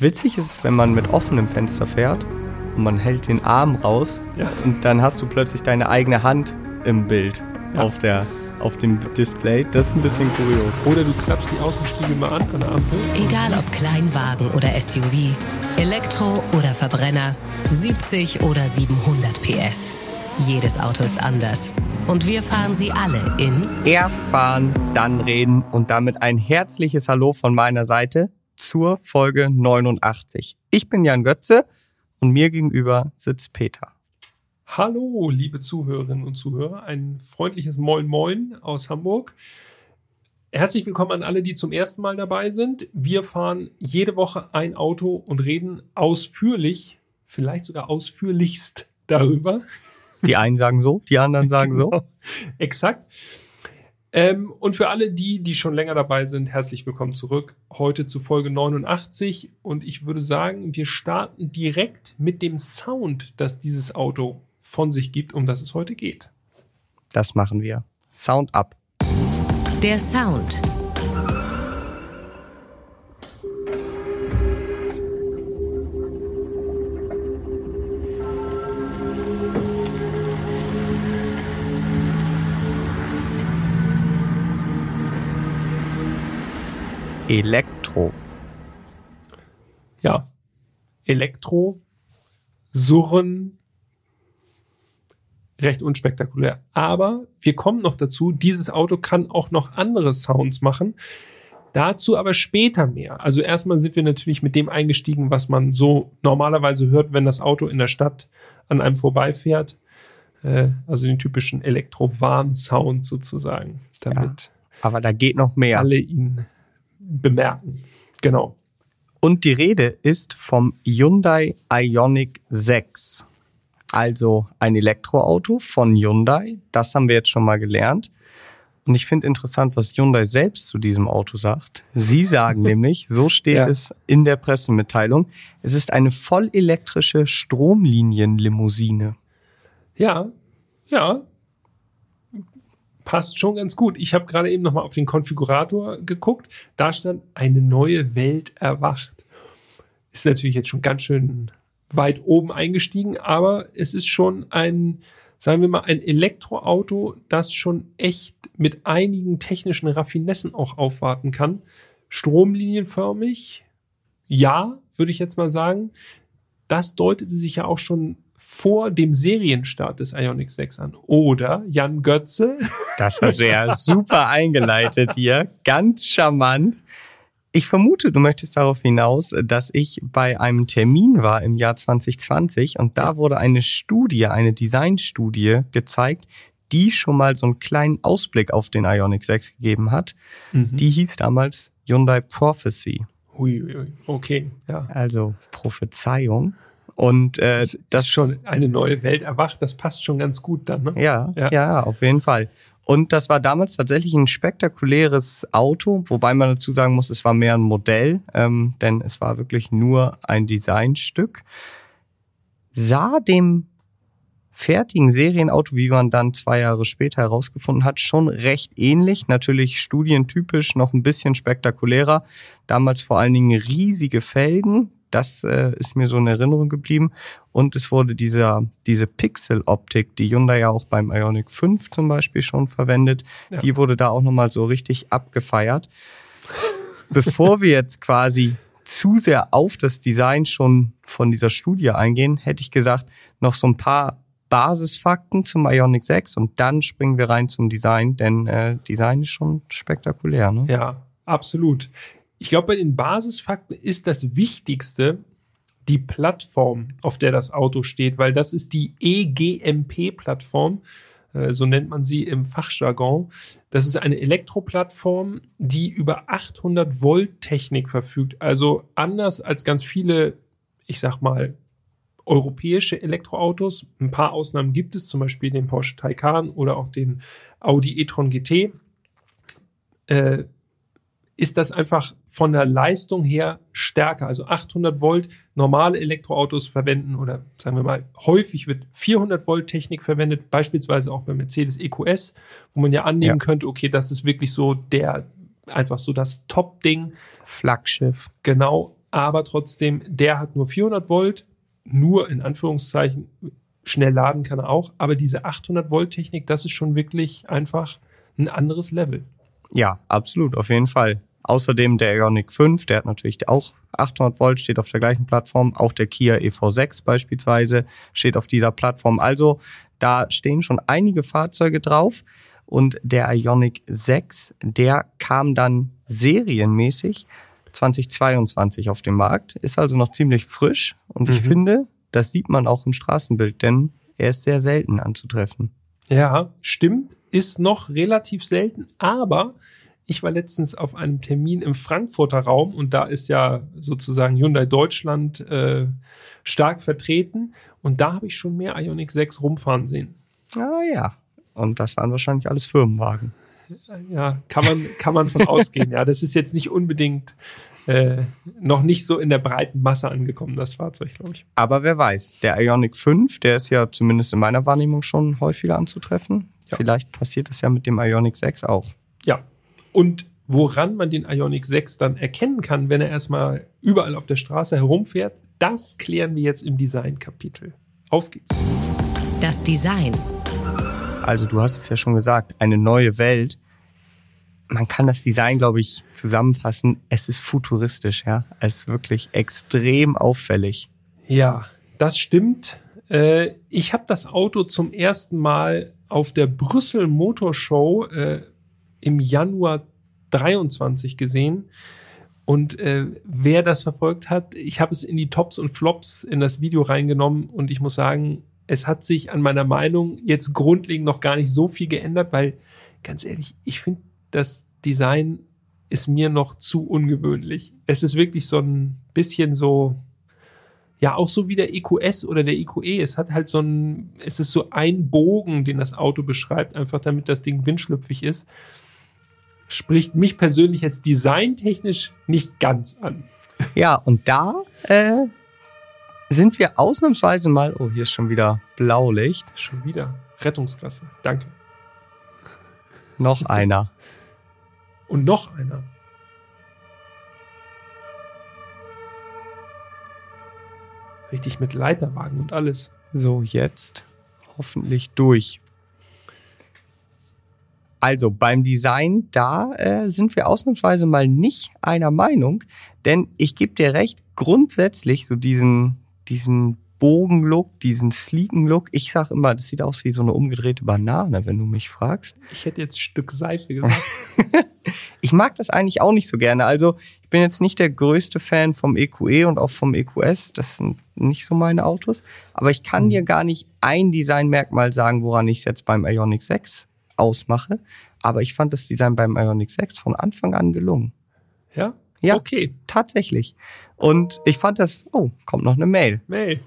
Witzig ist es, wenn man mit offenem Fenster fährt und man hält den Arm raus Ja. und dann hast du plötzlich deine eigene Hand im Bild Ja. auf, der, auf dem Display. Das ist ein bisschen kurios. Oder du klappst die Außenspiegel mal an an der Ampel. Egal ob Kleinwagen oder SUV, Elektro oder Verbrenner, 70 oder 700 PS. Jedes Auto ist anders. Und wir fahren sie alle in Erst fahren, dann reden und damit ein herzliches Hallo von meiner Seite zur Folge 89. Ich bin Jan Götze und mir gegenüber sitzt Peter. Hallo, liebe Zuhörerinnen und Zuhörer. Ein freundliches Moin Moin aus Hamburg. Herzlich willkommen an alle, die zum ersten Mal dabei sind. Wir fahren jede Woche ein Auto und reden ausführlich, vielleicht sogar ausführlichst darüber. Die einen sagen so, die anderen sagen so. Genau. Exakt. Ähm, und für alle die, die schon länger dabei sind, herzlich willkommen zurück. Heute zu Folge 89. Und ich würde sagen, wir starten direkt mit dem Sound, das dieses Auto von sich gibt, um das es heute geht. Das machen wir. Sound up. der Sound. Elektro. Ja, Elektro, Surren, recht unspektakulär. Aber wir kommen noch dazu, dieses Auto kann auch noch andere Sounds machen. Dazu aber später mehr. Also erstmal sind wir natürlich mit dem eingestiegen, was man so normalerweise hört, wenn das Auto in der Stadt an einem vorbeifährt. Äh, also den typischen Elektro-Warn-Sound sozusagen, damit Aber da geht noch mehr. alle ihn bemerken. Genau. Und die Rede ist vom Hyundai Ioniq 6. Also ein Elektroauto von Hyundai. Das haben wir jetzt schon mal gelernt. Und ich finde interessant, was Hyundai selbst zu diesem Auto sagt. Sie sagen nämlich, so steht Ja. es in der Pressemitteilung, es ist eine vollelektrische Stromlinienlimousine. Ja, ja. Passt schon ganz gut. Ich habe gerade eben nochmal auf den Konfigurator geguckt. Da stand eine neue Welt erwacht. Ist natürlich jetzt schon ganz schön weit oben eingestiegen, aber es ist schon ein, sagen wir mal, ein Elektroauto, das schon echt mit einigen technischen Raffinessen auch aufwarten kann. Stromlinienförmig, ja, würde ich jetzt mal sagen. Das deutete sich ja auch schon vor dem Serienstart des Ioniq 6 an. Oder Jan Götze. Das hast du ja super eingeleitet hier. Ganz charmant. Ich vermute, du möchtest darauf hinaus, dass ich bei einem Termin war im Jahr 2020 und da wurde eine Studie, eine Designstudie gezeigt, die schon mal so einen kleinen Ausblick auf den Ioniq 6 gegeben hat. Die hieß damals Hyundai Prophecy, Hui, hui, hui. okay, ja. also Prophezeiung. Und äh, Das, das ist schon eine neue Welt erwacht. Das passt schon ganz gut dann. Ne? Ja, Ja. ja, auf jeden Fall. Und das war damals tatsächlich ein spektakuläres Auto, wobei man dazu sagen muss, es war mehr ein Modell, ähm, denn es war wirklich nur ein Designstück. Sah dem fertigen Serienauto, wie man dann zwei Jahre später herausgefunden hat, schon recht ähnlich. Natürlich studientypisch, noch ein bisschen spektakulärer. Damals vor allen Dingen riesige Felgen. Das äh, ist mir so in Erinnerung geblieben. Und es wurde dieser, diese Pixel-Optik, die Hyundai ja auch beim Ioniq 5 zum Beispiel schon verwendet, Ja. die wurde da auch nochmal so richtig abgefeiert. Bevor wir jetzt quasi zu sehr auf das Design schon von dieser Studie eingehen, hätte ich gesagt, noch so ein paar Basisfakten zum Ioniq 6 und dann springen wir rein zum Design, denn äh, Design ist schon spektakulär. Ne? Ja, absolut. Ich glaube, bei den Basisfakten ist das Wichtigste die Plattform, auf der das Auto steht, weil das ist die EGMP-Plattform. äh, So nennt man sie im Fachjargon. Das ist eine Elektroplattform, die über 800 Volt Technik verfügt. Also anders als ganz viele, ich sag mal, europäische Elektroautos. Ein paar Ausnahmen gibt es, zum Beispiel den Porsche Taycan oder auch den Audi e-tron GT. Äh, ist das einfach von der Leistung her stärker. Also 800 Volt normale Elektroautos verwenden oder sagen wir mal, häufig wird 400 Volt Technik verwendet, beispielsweise auch beim Mercedes EQS, wo man ja annehmen Ja. könnte, okay, das ist wirklich so der, einfach so das Top-Ding. Flaggschiff. Genau. aber trotzdem, der hat nur 400 Volt, nur in Anführungszeichen, schnell laden kann er auch, aber diese 800 Volt Technik, das ist schon wirklich einfach ein anderes Level. Ja, absolut, auf jeden Fall. Außerdem der Ioniq 5, der hat natürlich auch 800 Volt, steht auf der gleichen Plattform. Auch der Kia EV6 beispielsweise steht auf dieser Plattform. Also da stehen schon einige Fahrzeuge drauf. Und der Ioniq 6, der kam dann serienmäßig 2022 auf den Markt, ist also noch ziemlich frisch. Und ich Mhm. finde, das sieht man auch im Straßenbild, denn er ist sehr selten anzutreffen. Ja, stimmt, ist noch relativ selten, aber ich war letztens auf einem Termin im Frankfurter Raum und da ist ja sozusagen Hyundai Deutschland äh, stark vertreten und da habe ich schon mehr Ioniq 6 rumfahren sehen. Ah ja. Und das waren wahrscheinlich alles Firmenwagen. Ja, kann man, kann man von ausgehen. Ja, das ist jetzt nicht unbedingt äh, noch nicht so in der breiten Masse angekommen, das Fahrzeug, glaube ich. Aber wer weiß, der Ioniq 5, der ist ja zumindest in meiner Wahrnehmung schon häufiger anzutreffen. Ja. Vielleicht passiert es ja mit dem Ioniq 6 auch. Und woran man den Ioniq 6 dann erkennen kann, wenn er erstmal überall auf der Straße herumfährt, das klären wir jetzt im Design-Kapitel. Auf geht's. Das Design. Also du hast es ja schon gesagt, eine neue Welt. Man kann das Design, glaube ich, zusammenfassen. Es ist futuristisch, ja. Es ist wirklich extrem auffällig. Ja, das stimmt. Äh, ich habe das Auto zum ersten Mal auf der Brüssel Motor Show äh, im Januar 23 gesehen. Und äh, wer das verfolgt hat, ich habe es in die Tops und Flops in das Video reingenommen und ich muss sagen, es hat sich an meiner Meinung jetzt grundlegend noch gar nicht so viel geändert, weil ganz ehrlich, ich finde das Design ist mir noch zu ungewöhnlich. Es ist wirklich so ein bisschen so, ja, auch so wie der EQS oder der EQE. Es hat halt so ein, es ist so ein Bogen, den das Auto beschreibt, einfach damit das Ding windschlüpfig ist. Spricht mich persönlich jetzt designtechnisch nicht ganz an. Ja, und da äh, sind wir ausnahmsweise mal. Oh, hier ist schon wieder Blaulicht. Schon wieder. Rettungsklasse. Danke. Noch einer. Und noch einer. Richtig mit Leiterwagen und alles. So, jetzt hoffentlich durch. Also beim Design, da äh, sind wir ausnahmsweise mal nicht einer Meinung, denn ich gebe dir recht, grundsätzlich so diesen, diesen Bogenlook, diesen sleeken Look, ich sag immer, das sieht aus wie so eine umgedrehte Banane, wenn du mich fragst. Ich hätte jetzt Stück Seife gesagt. Ich mag das eigentlich auch nicht so gerne. Also ich bin jetzt nicht der größte Fan vom EQE und auch vom EQS. Das sind nicht so meine Autos. Aber ich kann dir gar nicht ein Designmerkmal sagen, woran ich es jetzt beim Ioniq 6 ausmache. Aber ich fand das Design beim Ioniq 6 von Anfang an gelungen. ja? Ja. Okay. Tatsächlich. Und ich fand das, oh, kommt noch eine Mail. Mail.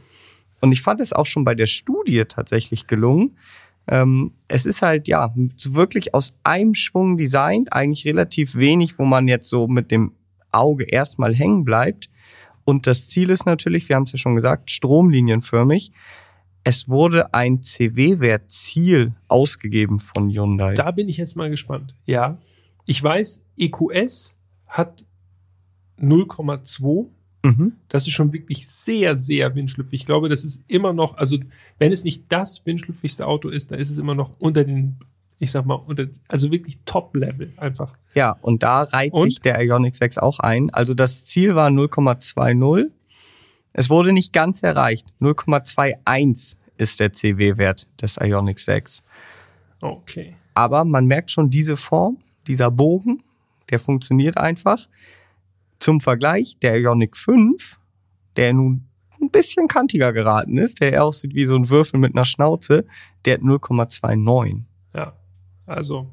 Und ich fand es auch schon bei der Studie tatsächlich gelungen. Ähm, es ist halt, ja, wirklich aus einem Schwung designt, eigentlich relativ wenig, wo man jetzt so mit dem Auge erstmal hängen bleibt. Und das Ziel ist natürlich, wir haben es ja schon gesagt, stromlinienförmig. Es wurde ein CW-Wert-Ziel ausgegeben von Hyundai. Da bin ich jetzt mal gespannt. Ja. Ich weiß, EQS hat 0,2. Mhm. Das ist schon wirklich sehr, sehr windschlüpfig. Ich glaube, das ist immer noch, also wenn es nicht das windschlüpfigste Auto ist, dann ist es immer noch unter den, ich sag mal, unter, also wirklich Top-Level einfach. Ja, und da reiht Und? sich der Ioniq 6 auch ein. Also das Ziel war 0,20. Es wurde nicht ganz erreicht. 0,21 ist der CW-Wert des Ioniq 6. Okay. Aber man merkt schon diese Form, dieser Bogen, der funktioniert einfach. Zum Vergleich, der Ioniq 5, der nun ein bisschen kantiger geraten ist, der eher aussieht wie so ein Würfel mit einer Schnauze, der hat 0,29. Ja. Also.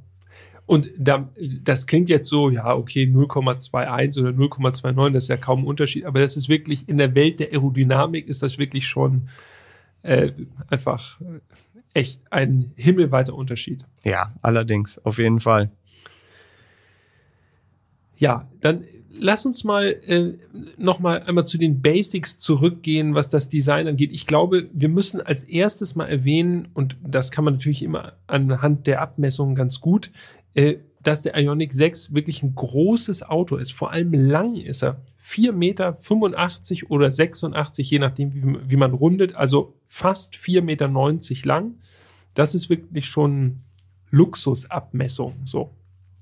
Und da, das klingt jetzt so, ja, okay, 0,21 oder 0,29, das ist ja kaum ein Unterschied, aber das ist wirklich, in der Welt der Aerodynamik ist das wirklich schon äh, einfach äh, echt ein himmelweiter Unterschied. Ja, allerdings, auf jeden Fall. Ja, dann lass uns mal äh, noch mal einmal zu den Basics zurückgehen, was das Design angeht. Ich glaube, wir müssen als erstes mal erwähnen, und das kann man natürlich immer anhand der Abmessungen ganz gut, äh, dass der Ionic 6 wirklich ein großes Auto ist. Vor allem lang ist er. 4,85 Meter oder 86, je nachdem, wie, wie man rundet. Also fast 4,90 Meter lang. Das ist wirklich schon Luxusabmessung. So.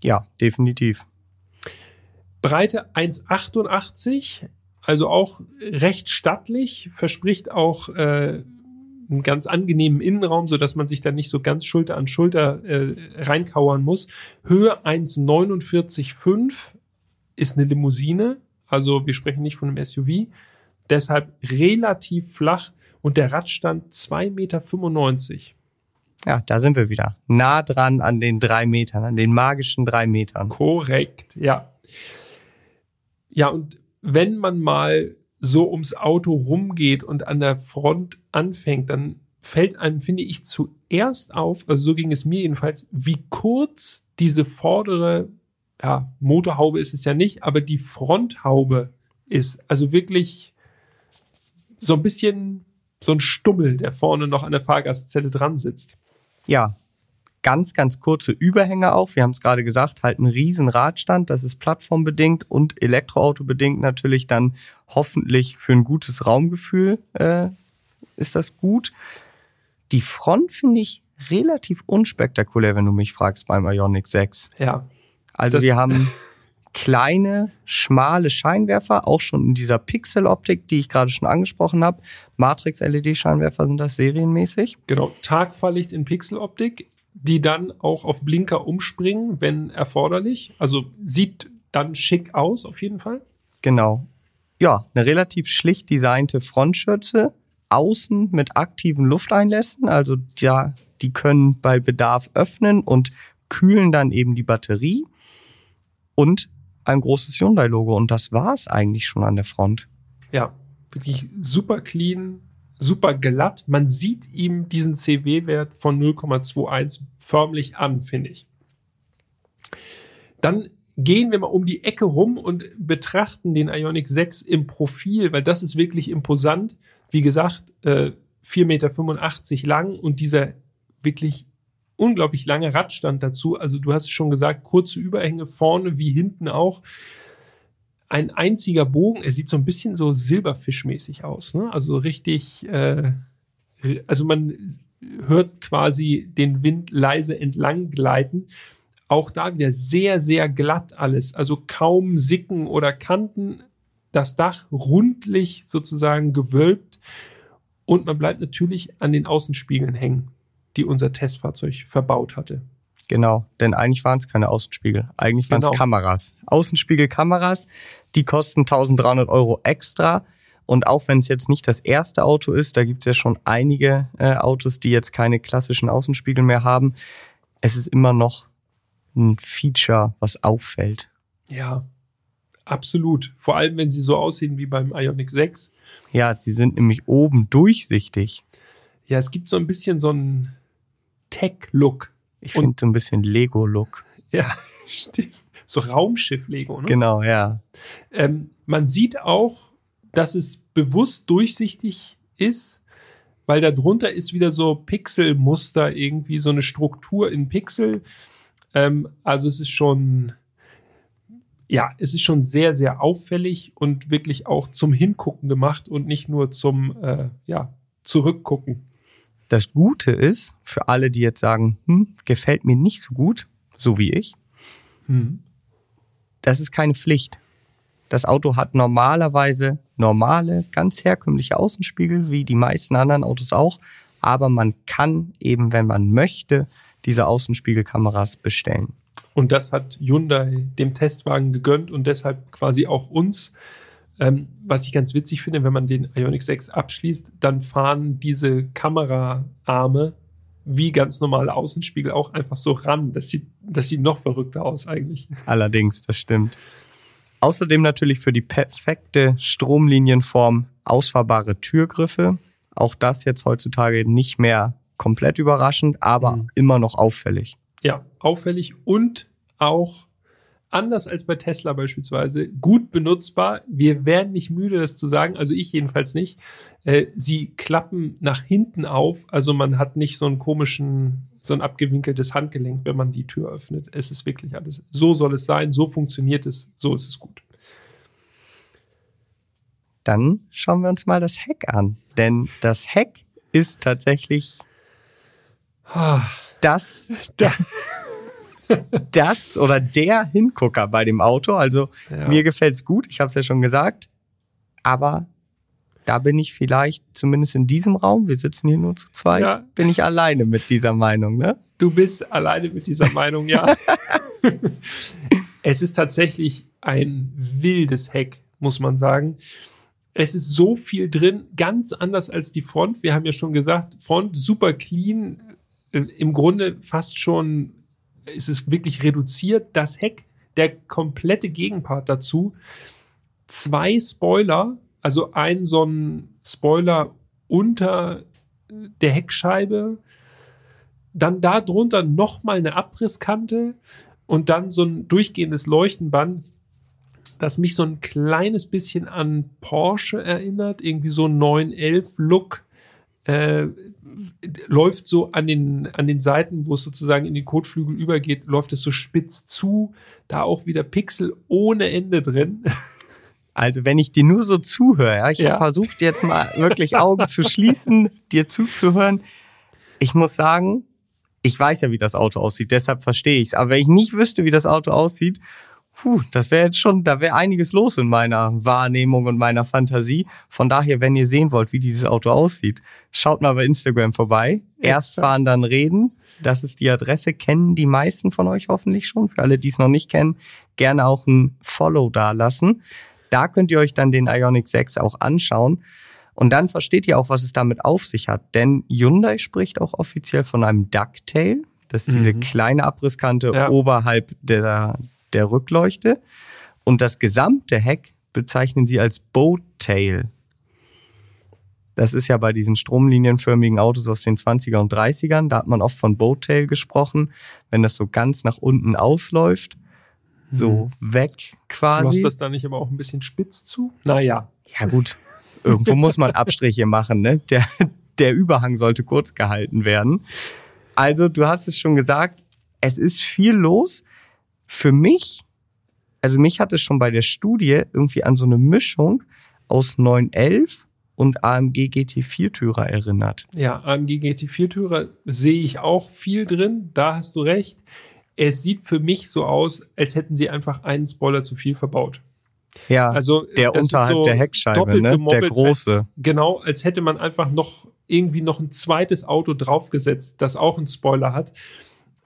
Ja, definitiv. Breite 1,88, also auch recht stattlich, verspricht auch äh, einen ganz angenehmen Innenraum, so dass man sich da nicht so ganz Schulter an Schulter äh, reinkauern muss. Höhe 1,49,5 ist eine Limousine, also wir sprechen nicht von einem SUV. Deshalb relativ flach und der Radstand 2,95 Meter. Ja, da sind wir wieder. Nah dran an den drei Metern, an den magischen drei Metern. Korrekt, ja. Ja, und wenn man mal so ums Auto rumgeht und an der Front anfängt, dann fällt einem, finde ich, zuerst auf, also so ging es mir jedenfalls, wie kurz diese vordere, ja, Motorhaube ist es ja nicht, aber die Fronthaube ist. Also wirklich so ein bisschen so ein Stummel, der vorne noch an der Fahrgastzelle dran sitzt. Ja, ganz, ganz kurze Überhänge auch. Wir haben es gerade gesagt, halt ein riesen Radstand. Das ist plattformbedingt und Elektroauto-bedingt natürlich dann hoffentlich für ein gutes Raumgefühl äh, ist das gut. Die Front finde ich relativ unspektakulär, wenn du mich fragst beim Ionic 6. Ja. Also wir haben kleine, schmale Scheinwerfer, auch schon in dieser Pixel-Optik, die ich gerade schon angesprochen habe. Matrix-LED-Scheinwerfer sind das serienmäßig. Genau, Tagfahrlicht in Pixel-Optik die dann auch auf Blinker umspringen, wenn erforderlich. Also sieht dann schick aus, auf jeden Fall. Genau. Ja, eine relativ schlicht designte Frontschürze, außen mit aktiven Lufteinlässen, also ja, die können bei Bedarf öffnen und kühlen dann eben die Batterie und ein großes Hyundai-Logo und das war es eigentlich schon an der Front. Ja, wirklich super clean, super glatt. Man sieht ihm diesen CW-Wert von 0,21 förmlich an, finde ich. Dann gehen wir mal um die Ecke rum und betrachten den Ionic 6 im Profil, weil das ist wirklich imposant. Wie gesagt, äh, 4,85 Meter lang und dieser wirklich unglaublich lange Radstand dazu. Also du hast schon gesagt, kurze Überhänge vorne wie hinten auch ein einziger Bogen. Er sieht so ein bisschen so silberfischmäßig aus. Ne? Also richtig, äh, also man hört quasi den Wind leise entlang gleiten. Auch da wieder sehr, sehr glatt alles. Also kaum Sicken oder Kanten. Das Dach rundlich sozusagen gewölbt. Und man bleibt natürlich an den Außenspiegeln hängen, die unser Testfahrzeug verbaut hatte. Genau, denn eigentlich waren es keine Außenspiegel. Eigentlich waren es genau. Kameras. Außenspiegelkameras, die kosten 1300 Euro extra. Und auch wenn es jetzt nicht das erste Auto ist, da gibt es ja schon einige äh, Autos, die jetzt keine klassischen Außenspiegel mehr haben. Es ist immer noch ein Feature, was auffällt. Ja, absolut. Vor allem, wenn sie so aussehen wie beim Ionic 6. Ja, sie sind nämlich oben durchsichtig. Ja, es gibt so ein bisschen so einen Tech-Look ich finde so ein bisschen Lego-Look. Ja, stimmt. So Raumschiff-Lego, ne? Genau, ja. Ähm, man sieht auch, dass es bewusst durchsichtig ist, weil da drunter ist wieder so Pixelmuster, irgendwie so eine Struktur in Pixel. Ähm, also es ist schon, ja, es ist schon sehr, sehr auffällig und wirklich auch zum Hingucken gemacht und nicht nur zum, äh, ja, Zurückgucken. Das Gute ist, für alle, die jetzt sagen, hm, gefällt mir nicht so gut, so wie ich, hm. das ist keine Pflicht. Das Auto hat normalerweise normale, ganz herkömmliche Außenspiegel, wie die meisten anderen Autos auch. Aber man kann eben, wenn man möchte, diese Außenspiegelkameras bestellen. Und das hat Hyundai dem Testwagen gegönnt und deshalb quasi auch uns. Ähm, was ich ganz witzig finde, wenn man den Ioniq 6 abschließt, dann fahren diese Kameraarme wie ganz normale Außenspiegel auch einfach so ran. Das sieht, das sieht noch verrückter aus eigentlich. Allerdings, das stimmt. Außerdem natürlich für die perfekte Stromlinienform ausfahrbare Türgriffe. Auch das jetzt heutzutage nicht mehr komplett überraschend, aber mhm. immer noch auffällig. Ja, auffällig und auch anders als bei Tesla beispielsweise, gut benutzbar. Wir werden nicht müde, das zu sagen, also ich jedenfalls nicht. Äh, sie klappen nach hinten auf, also man hat nicht so einen komischen, so ein abgewinkeltes Handgelenk, wenn man die Tür öffnet. Es ist wirklich alles, so soll es sein, so funktioniert es, so ist es gut. Dann schauen wir uns mal das Heck an, denn das Heck ist tatsächlich Ah, das, das oder der Hingucker bei dem Auto. Also Ja. mir gefällt's gut, ich habe es ja schon gesagt. Aber da bin ich vielleicht, zumindest in diesem Raum, wir sitzen hier nur zu zweit, Ja. bin ich alleine mit dieser Meinung. Ne? Du bist alleine mit dieser Meinung, ja. es ist tatsächlich ein wildes Heck, muss man sagen. Es ist so viel drin, ganz anders als die Front. Wir haben ja schon gesagt, Front super clean, äh, im Grunde fast schon, ist es wirklich reduziert. Das Heck, der komplette Gegenpart dazu, zwei Spoiler, also ein so ein Spoiler unter der Heckscheibe, dann da drunter nochmal eine Abrisskante und dann so ein durchgehendes Leuchtenband, das mich so ein kleines bisschen an Porsche erinnert, irgendwie so ein 911-Look. Äh, läuft so an den, an den Seiten, wo es sozusagen in die Kotflügel übergeht, läuft es so spitz zu. Da auch wieder Pixel ohne Ende drin. Also wenn ich dir nur so zuhöre, ja, ich Ja. habe versucht jetzt mal wirklich Augen zu schließen, dir zuzuhören. Ich muss sagen, ich weiß ja, wie das Auto aussieht, deshalb verstehe ich es. Aber wenn ich nicht wüsste, wie das Auto aussieht, puh, das wäre jetzt schon, da wäre einiges los in meiner Wahrnehmung und meiner Fantasie. Von daher, wenn ihr sehen wollt, wie dieses Auto aussieht, schaut mal bei Instagram vorbei. Erst fahren, dann reden. Das ist die Adresse, kennen die meisten von euch hoffentlich schon. Für alle, die es noch nicht kennen, gerne auch ein Follow da lassen. Da könnt ihr euch dann den Ioniq 6 auch anschauen. Und dann versteht ihr auch, was es damit auf sich hat. Denn Hyundai spricht auch offiziell von einem Ducktail. Das ist diese Mhm. kleine Abrisskante Ja. oberhalb der, der Rückleuchte. Und das gesamte Heck bezeichnen sie als Boattail. Das ist ja bei diesen stromlinienförmigen Autos aus den 20er und 30ern. Da hat man oft von Boattail gesprochen, wenn das so ganz nach unten ausläuft. So weg Floss quasi. das da nicht aber auch ein bisschen spitz zu? Naja. Ja gut, irgendwo muss man Abstriche machen. Ne? Der, der Überhang sollte kurz gehalten werden. Also du hast es schon gesagt, es ist viel los. Für mich, also mich hat es schon bei der Studie irgendwie an so eine Mischung aus 911 und AMG GT4-Türer erinnert. Ja, AMG GT4-Türer sehe ich auch viel drin. Da hast du recht. Es sieht für mich so aus, als hätten sie einfach einen Spoiler zu viel verbaut. Ja, Also der unterhalb der Heckscheibe, ne? Der große. Als, genau, als hätte man einfach noch irgendwie noch ein zweites Auto draufgesetzt, das auch einen Spoiler hat.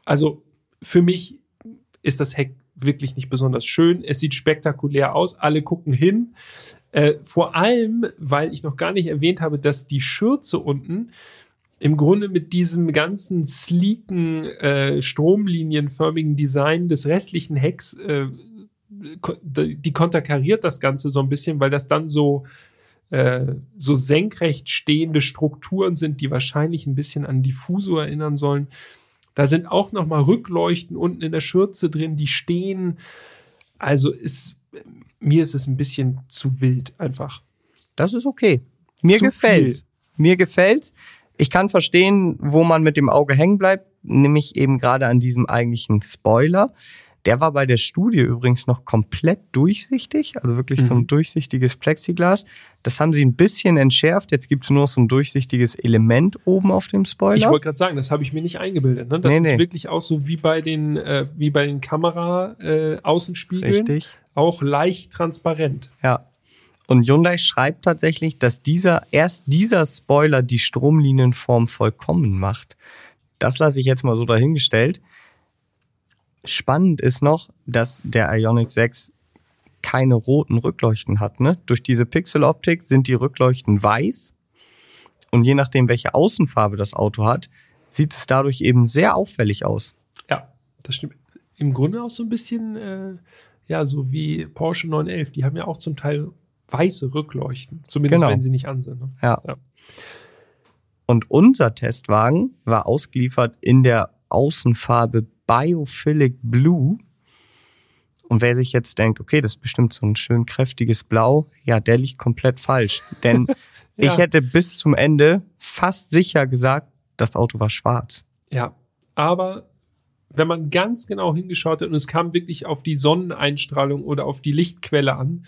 Also für mich ist das Heck wirklich nicht besonders schön. Es sieht spektakulär aus. Alle gucken hin. Äh, vor allem, weil ich noch gar nicht erwähnt habe, dass die Schürze unten im Grunde mit diesem ganzen sleeken, äh, stromlinienförmigen Design des restlichen Hecks, äh, die konterkariert das Ganze so ein bisschen, weil das dann so, äh, so senkrecht stehende Strukturen sind, die wahrscheinlich ein bisschen an Diffuso erinnern sollen. Da sind auch noch mal Rückleuchten unten in der Schürze drin, die stehen. Also ist, mir ist es ein bisschen zu wild einfach. Das ist okay. Mir Zu gefällt's. Mir gefällt's. Ich kann verstehen, wo man mit dem Auge hängen bleibt, nämlich eben gerade an diesem eigentlichen Spoiler. Der war bei der Studie übrigens noch komplett durchsichtig, also wirklich so ein Mhm. durchsichtiges Plexiglas. Das haben sie ein bisschen entschärft. Jetzt gibt's nur noch so ein durchsichtiges Element oben auf dem Spoiler. Ich wollte gerade sagen, das habe ich mir nicht eingebildet. Ne? Das Nee, ist nee. wirklich auch so wie bei den, äh, wie bei den Kamera-Außenspiegeln. Richtig. Auch leicht transparent. Ja. Und Hyundai schreibt tatsächlich, dass dieser, erst dieser Spoiler die Stromlinienform vollkommen macht. Das lasse ich jetzt mal so dahingestellt. Spannend ist noch, dass der Ioniq 6 keine roten Rückleuchten hat. Ne? Durch diese Pixeloptik sind die Rückleuchten weiß. Und je nachdem, welche Außenfarbe das Auto hat, sieht es dadurch eben sehr auffällig aus. Ja, das stimmt. Im Grunde auch so ein bisschen, äh, ja, so wie Porsche 911. Die haben ja auch zum Teil weiße Rückleuchten. Zumindest Genau. wenn sie nicht an sind. Ne? Ja. Ja. Und unser Testwagen war ausgeliefert in der Außenfarbe Biophilic Blue. Und wer sich jetzt denkt, okay, das ist bestimmt so ein schön kräftiges Blau, ja, der liegt komplett falsch. Denn Ja. ich hätte bis zum Ende fast sicher gesagt, das Auto war schwarz. Ja, aber wenn man ganz genau hingeschaut hat und es kam wirklich auf die Sonneneinstrahlung oder auf die Lichtquelle an,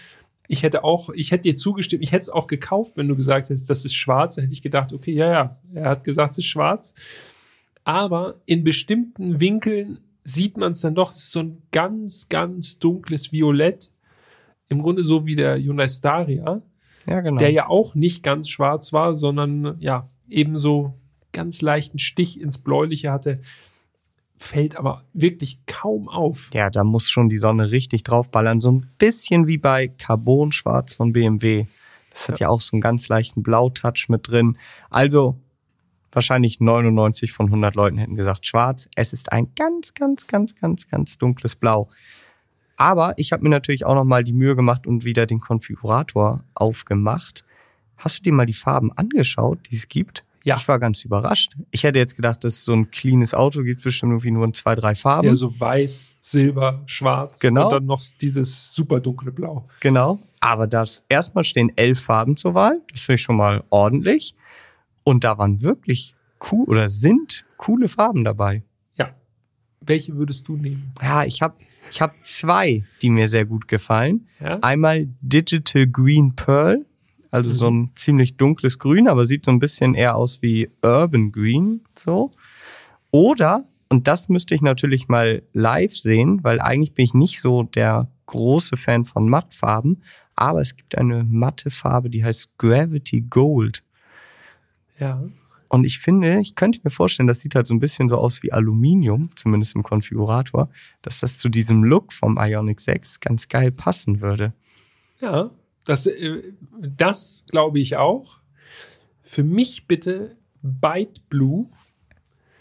ich hätte auch, ich hätte dir zugestimmt, ich hätte es auch gekauft, wenn du gesagt hättest, das ist schwarz, dann hätte ich gedacht, okay, ja, ja, er hat gesagt, es ist schwarz. Aber in bestimmten Winkeln sieht man es dann doch, es ist so ein ganz, ganz dunkles Violett. Im Grunde so wie der Hyundai Staria Ja, genau. der ja auch nicht ganz schwarz war, sondern ja, ebenso ganz leichten Stich ins Bläuliche hatte, fällt aber wirklich kaum auf. Ja, da muss schon die Sonne richtig draufballern. So ein bisschen wie bei Carbon-Schwarz von BMW. Das hat ja. auch so einen ganz leichten Blautouch mit drin. Also wahrscheinlich 99 von 100 Leuten hätten gesagt schwarz. Es ist ein ganz, ganz, ganz, ganz, ganz dunkles Blau. Aber ich habe mir natürlich auch noch mal die Mühe gemacht und wieder den Konfigurator aufgemacht. Hast du dir mal die Farben angeschaut, die es gibt? Ja. Ich war ganz überrascht. Ich hätte jetzt gedacht, dass so ein cleanes Auto gibt bestimmt irgendwie nur in zwei, drei Farben. Ja, so weiß, silber, schwarz Genau. und dann noch dieses super dunkle Blau. Genau. Aber das erstmal stehen elf Farben zur Wahl. Das finde ich schon mal ordentlich. Und da waren wirklich cool oder sind coole Farben dabei. Ja. Welche würdest du nehmen? Ja, ich habe ich hab zwei, die mir sehr gut gefallen. Ja? Einmal Digital Green Pearl, also so ein ziemlich dunkles Grün, aber sieht so ein bisschen eher aus wie Urban Green, so. Oder, und das müsste ich natürlich mal live sehen, weil eigentlich bin ich nicht so der große Fan von Mattfarben, aber es gibt eine matte Farbe, die heißt Gravity Gold. Ja. Und ich finde, ich könnte mir vorstellen, das sieht halt so ein bisschen so aus wie Aluminium, zumindest im Konfigurator, dass das zu diesem Look vom Ionic 6 ganz geil passen würde. Ja. Das, äh, das glaube ich auch. Für mich bitte Byte Blue.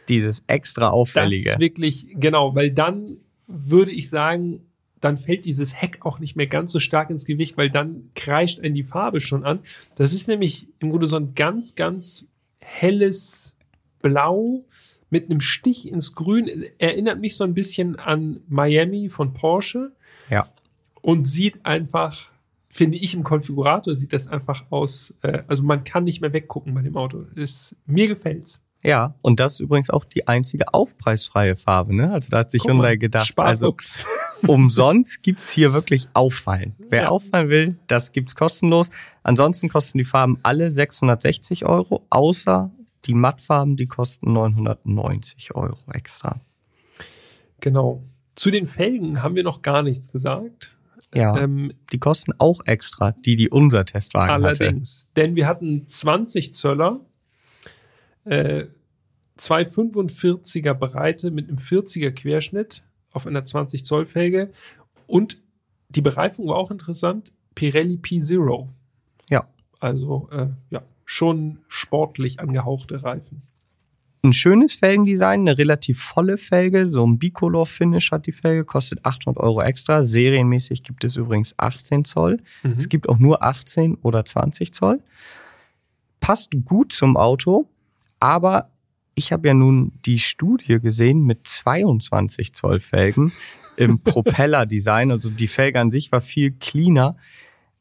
Dieses extra Das auffällige. ist wirklich, genau, weil dann würde ich sagen, dann fällt dieses Heck auch nicht mehr ganz so stark ins Gewicht, weil dann kreischt einen die Farbe schon an. Das ist nämlich im Grunde so ein ganz, ganz helles Blau mit einem Stich ins Grün. Erinnert mich so ein bisschen an Miami von Porsche ja. und sieht einfach, finde ich im Konfigurator, sieht das einfach aus, äh, also man kann nicht mehr weggucken bei dem Auto. Ist, mir gefällt's. Ja, und das ist übrigens auch die einzige aufpreisfreie Farbe, ne? Also da hat sich Hyundai gedacht, also Sparfuchs. Umsonst gibt's hier wirklich Auffallen. Wer Ja. auffallen will, das gibt's kostenlos. Ansonsten kosten die Farben alle 660 Euro, außer die Mattfarben, die kosten 990 Euro extra. Genau. Zu den Felgen haben wir noch gar nichts gesagt. Ja, Ähm, die kosten auch extra, die, die unser Testwagen hatte. allerdings. Denn wir hatten 20 Zöller, äh, zwei 45er Breite mit einem 40er Querschnitt auf einer 20 Zoll Felge und die Bereifung war auch interessant. Pirelli P0. Ja. Also, äh, ja, schon sportlich angehauchte Reifen. Ein schönes Felgendesign, eine relativ volle Felge, so ein Bicolor-Finish hat die Felge, kostet 800 Euro extra. Serienmäßig gibt es übrigens 18 Zoll. Mhm. Es gibt auch nur 18 oder 20 Zoll. Passt gut zum Auto, aber ich habe ja nun die Studie gesehen mit 22 Zoll Felgen im Propeller-Design. Also die Felge an sich war viel cleaner,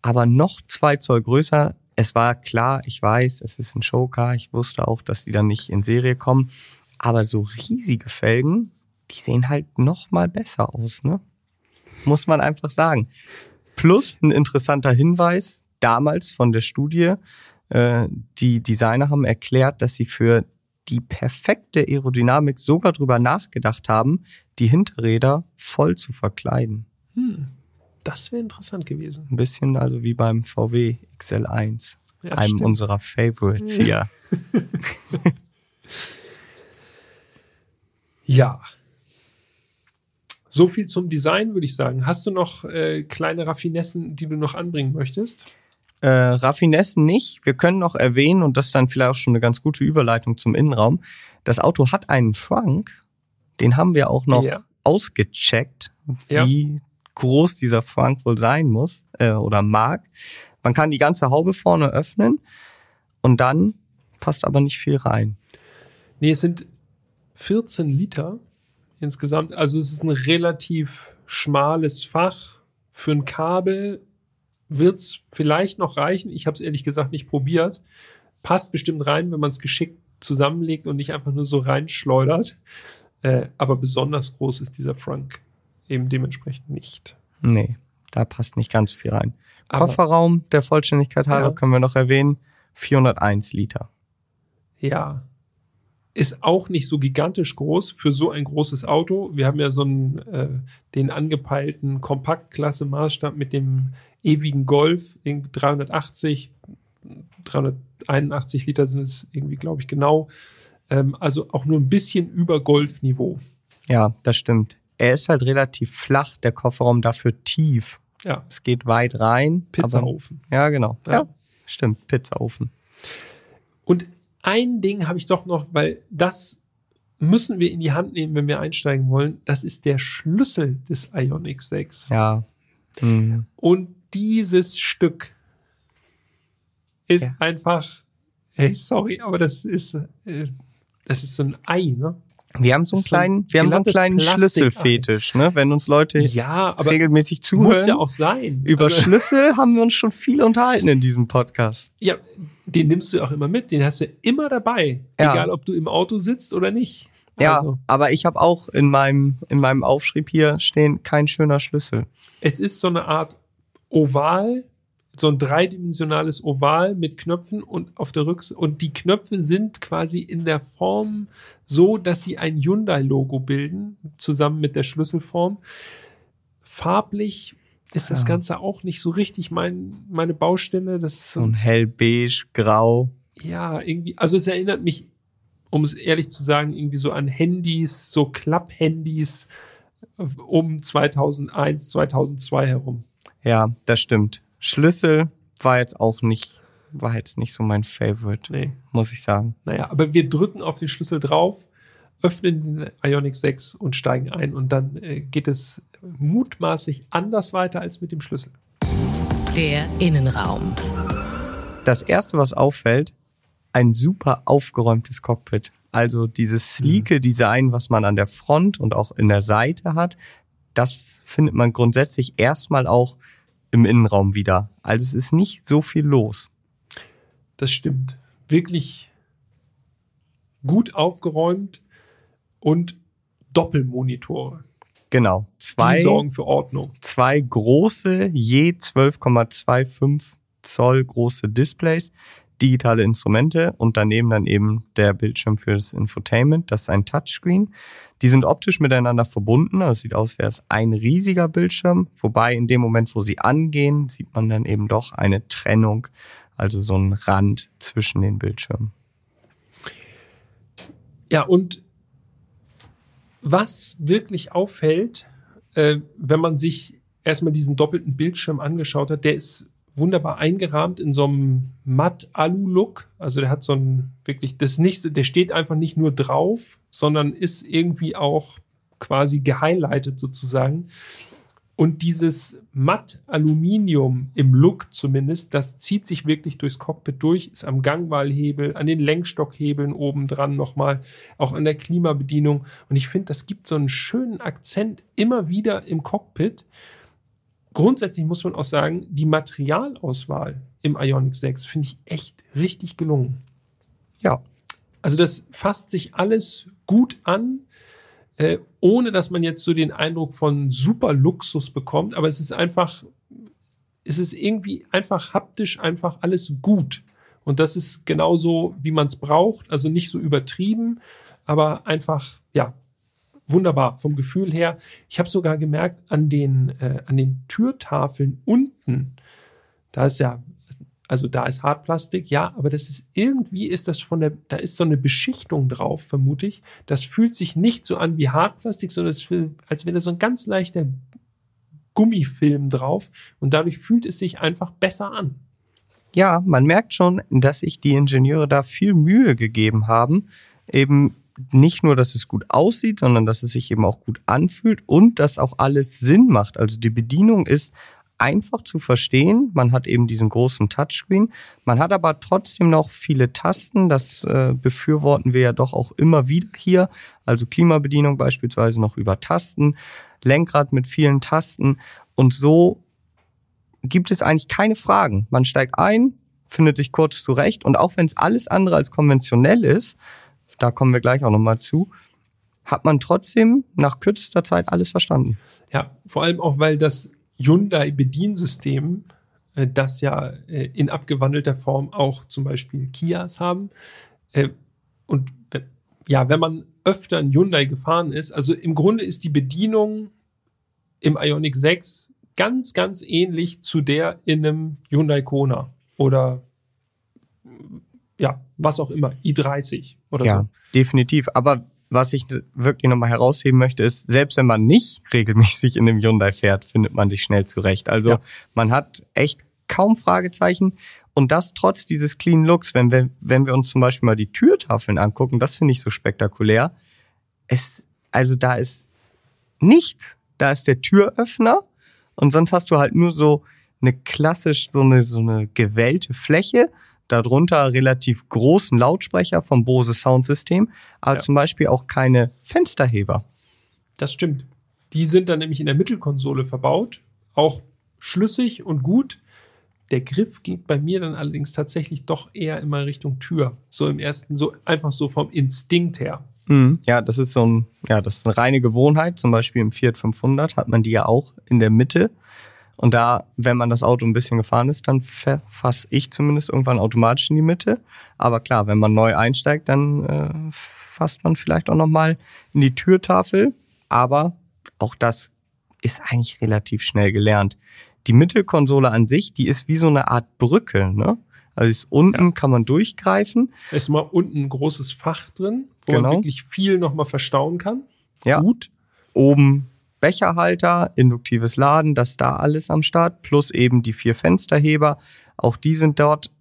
aber noch zwei Zoll größer. Es war klar, ich weiß, es ist ein Showcar. Ich wusste auch, dass die dann nicht in Serie kommen. Aber so riesige Felgen, die sehen halt noch mal besser aus, ne? Muss man einfach sagen. Plus ein interessanter Hinweis, damals von der Studie, äh, die Designer haben erklärt, dass sie für die perfekte Aerodynamik sogar drüber nachgedacht haben, die Hinterräder voll zu verkleiden. Hm. Das wäre interessant gewesen. Ein bisschen also wie beim VW XL1, Ja, einem stimmt. unserer Favorites hier. Ja. So viel zum Design, würde ich sagen. Hast du noch äh, kleine Raffinessen, die du noch anbringen möchtest? Äh, Raffinessen nicht. Wir können noch erwähnen, und das ist dann vielleicht auch schon eine ganz gute Überleitung zum Innenraum. Das Auto hat einen Frank, den haben wir auch noch Ja. ausgecheckt, Ja. wie groß dieser Frank wohl sein muss äh, oder mag. Man kann die ganze Haube vorne öffnen und dann passt aber nicht viel rein. Nee, es sind 14 Liter insgesamt. Also es ist ein relativ schmales Fach. Für ein Kabel wird's vielleicht noch reichen. Ich habe es ehrlich gesagt nicht probiert. Passt bestimmt rein, wenn man es geschickt zusammenlegt und nicht einfach nur so reinschleudert. Äh, aber besonders groß ist dieser Frank eben dementsprechend nicht. Nee, da passt nicht ganz viel rein. Aber- Kofferraum, der Vollständigkeit halber, Ja. können wir noch erwähnen, 401 Liter. Ja. Ist auch nicht so gigantisch groß für so ein großes Auto. Wir haben ja so einen, äh, den angepeilten Kompaktklasse-Maßstab mit dem ewigen Golf, irgendwie 380, 381 Liter sind es irgendwie, glaube ich, genau. Ähm, also auch nur ein bisschen über Golfniveau. Ja, das stimmt. Er ist halt relativ flach, der Kofferraum dafür tief. Ja, Es geht weit rein. aber- Pizzaofen. Ja, genau. Ja. Ja. stimmt. Pizzaofen. Und ein Ding habe ich doch noch, weil das müssen wir in die Hand nehmen, wenn wir einsteigen wollen. Das ist der Schlüssel des Ioniq 6. Ja. Mhm. Und dieses Stück ist Ja. einfach, hey, sorry, aber das ist, äh, das ist so ein Ei, ne? Wir haben so einen kleinen, wir haben so einen kleinen. Schlüsselfetisch, ne? Wenn uns Leute Ja, aber regelmäßig muss zuhören. ja auch sein. über also, Schlüssel haben wir uns schon viel unterhalten in diesem Podcast. ja, den nimmst du auch immer mit, den hast du immer dabei, Ja. egal ob du im Auto sitzt oder nicht. Ja, Also, aber ich habe auch in meinem, in meinem Aufschrieb hier stehen, kein schöner Schlüssel. es ist so eine Art Oval, so ein dreidimensionales Oval mit Knöpfen und auf der Rückseite und die Knöpfe sind quasi in der Form so, dass sie ein Hyundai-Logo bilden, zusammen mit der Schlüsselform. Farblich ist das Ja. Ganze auch nicht so richtig mein, meine Baustelle. Das ist So so, ein hellbeige, grau. ja, irgendwie, also es erinnert mich, um es ehrlich zu sagen, irgendwie so an Handys, so Klapp-Handys äh, um 2001, 2002 herum. Ja, das stimmt. Schlüssel war jetzt auch nicht, war jetzt nicht so mein Favorite, Nee. muss ich sagen. Naja, aber wir drücken auf den Schlüssel drauf, öffnen den Ionic 6 und steigen ein und dann äh, geht es mutmaßlich anders weiter als mit dem Schlüssel. Der Innenraum. Das erste, was auffällt, ein super aufgeräumtes Cockpit. Also dieses sleeke Design, was man an der Front und auch in der Seite hat, das findet man grundsätzlich erstmal auch im Innenraum wieder. Also es ist nicht so viel los. Das stimmt. Wirklich gut aufgeräumt und Doppelmonitore. Genau. Die Zwei, sorgen für Ordnung. zwei große, je 12,25 Zoll große Displays, digitale Instrumente und daneben dann eben der Bildschirm für das Infotainment. Das ist ein Touchscreen. Die sind optisch miteinander verbunden. Also es sieht aus, wäre es ein riesiger Bildschirm. Wobei in dem Moment, wo sie angehen, sieht man dann eben doch eine Trennung, also so ein Rand zwischen den Bildschirmen. Ja, und was wirklich auffällt, äh, wenn man sich erstmal diesen doppelten Bildschirm angeschaut hat, der ist wunderbar eingerahmt in so einem Matt-Alu-Look. Also der hat so ein wirklich, das nicht der steht einfach nicht nur drauf, sondern ist irgendwie auch quasi gehighlightet sozusagen. Und dieses Matt-Aluminium im Look zumindest, das zieht sich wirklich durchs Cockpit durch, ist am Gangwahlhebel, an den Lenkstockhebeln oben dran nochmal, auch an der Klimabedienung. Und ich finde, das gibt so einen schönen Akzent immer wieder im Cockpit. Grundsätzlich muss man auch sagen, die Materialauswahl im Ioniq 6 finde ich echt richtig gelungen. Ja. Also das fasst sich alles gut an, äh, ohne dass man jetzt so den Eindruck von super Luxus bekommt. Aber es ist einfach, es ist irgendwie einfach haptisch einfach alles gut. Und das ist genauso, wie man es braucht. Also nicht so übertrieben, aber einfach, ja, wunderbar vom Gefühl her. Ich habe sogar gemerkt, an den, äh, an den Türtafeln unten, da ist ja, also da ist Hartplastik, ja, aber das ist irgendwie ist das von der, da ist so eine Beschichtung drauf, vermute ich. Das fühlt sich nicht so an wie Hartplastik, sondern es fühlt, als wäre da so ein ganz leichter Gummifilm drauf und dadurch fühlt es sich einfach besser an. Ja, man merkt schon, dass sich die Ingenieure da viel Mühe gegeben haben, eben nicht nur, dass es gut aussieht, sondern dass es sich eben auch gut anfühlt und dass auch alles Sinn macht. Also die Bedienung ist einfach zu verstehen. Man hat eben diesen großen Touchscreen. Man hat aber trotzdem noch viele Tasten. Das äh, befürworten wir ja doch auch immer wieder hier. Also Klimabedienung beispielsweise noch über Tasten, Lenkrad mit vielen Tasten. Und so gibt es eigentlich keine Fragen. Man steigt ein, findet sich kurz zurecht. Und auch wenn es alles andere als konventionell ist, da kommen wir gleich auch nochmal zu, hat man trotzdem nach kürzester Zeit alles verstanden. Ja, vor allem auch, weil das Hyundai-Bediensystem, äh, das ja äh, in abgewandelter Form auch zum Beispiel Kias haben. Äh, und ja, wenn man öfter ein Hyundai gefahren ist, also im Grunde ist die Bedienung im Ioniq 6 ganz, ganz ähnlich zu der in einem Hyundai Kona oder ja, was auch immer, i30 oder ja, so. definitiv. Aber was ich wirklich nochmal herausheben möchte, ist, selbst wenn man nicht regelmäßig in einem Hyundai fährt, findet man sich schnell zurecht. Also ja. man hat echt kaum Fragezeichen. Und das trotz dieses clean Looks, wenn wir, wenn wir uns zum Beispiel mal die Türtafeln angucken, das finde ich so spektakulär. Es, also da ist nichts. Da ist der Türöffner und sonst hast du halt nur so eine klassisch, so eine, so eine gewellte Fläche darunter relativ großen Lautsprecher vom Bose Soundsystem, aber ja. zum Beispiel auch keine Fensterheber. Das stimmt. Die sind dann nämlich in der Mittelkonsole verbaut, auch schlüssig und gut. Der Griff geht bei mir dann allerdings tatsächlich doch eher immer Richtung Tür. So im ersten, so einfach so vom Instinkt her. Mhm. Ja, das ist so ein, ja, das ist eine reine Gewohnheit. Zum Beispiel im Fiat 500 hat man die ja auch in der Mitte und da, wenn man das Auto ein bisschen gefahren ist, dann fasse ich zumindest irgendwann automatisch in die Mitte. Aber klar, wenn man neu einsteigt, dann äh, fasst man vielleicht auch nochmal in die Türtafel. Aber auch das ist eigentlich relativ schnell gelernt. Die Mittelkonsole an sich, die ist wie so eine Art Brücke, ne? Also ist unten ja. kann man durchgreifen. Da ist mal unten ein großes Fach drin, wo genau. man wirklich viel nochmal verstauen kann. Ja. Gut. Oben Becherhalter, induktives Laden, das da alles am Start, plus eben die vier Fensterheber. Auch die sind dort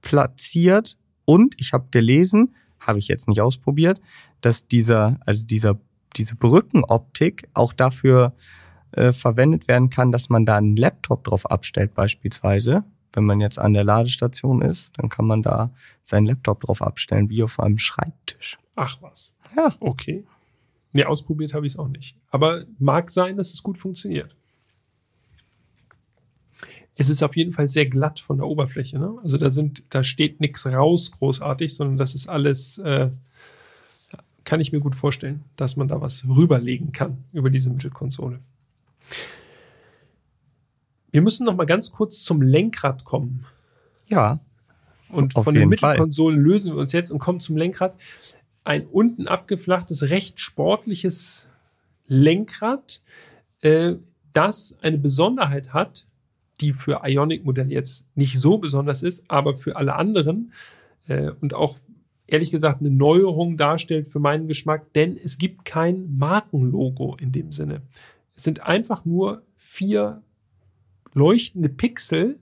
platziert. Und ich habe gelesen, habe ich jetzt nicht ausprobiert, dass dieser, also dieser, diese Brückenoptik auch dafür äh, verwendet werden kann, dass man da einen Laptop drauf abstellt, beispielsweise. Wenn man jetzt an der Ladestation ist, dann kann man da seinen Laptop drauf abstellen, wie auf einem Schreibtisch. Ach was. Ja. Okay. Nee, ausprobiert habe ich es auch nicht. Aber mag sein, dass es gut funktioniert. Es ist auf jeden Fall sehr glatt von der Oberfläche. Ne? Also da sind, da steht nichts raus großartig, sondern das ist alles, äh, kann ich mir gut vorstellen, dass man da was rüberlegen kann über diese Mittelkonsole. Wir müssen noch mal ganz kurz zum Lenkrad kommen. Ja. Und von den Mittelkonsolen Fall. lösen wir uns jetzt und kommen zum Lenkrad ein unten abgeflachtes, recht sportliches Lenkrad, äh, das eine Besonderheit hat, die für Ionic-Modelle jetzt nicht so besonders ist, aber für alle anderen äh, und auch ehrlich gesagt eine Neuerung darstellt für meinen Geschmack, denn es gibt kein Markenlogo in dem Sinne. Es sind einfach nur vier leuchtende Pixel,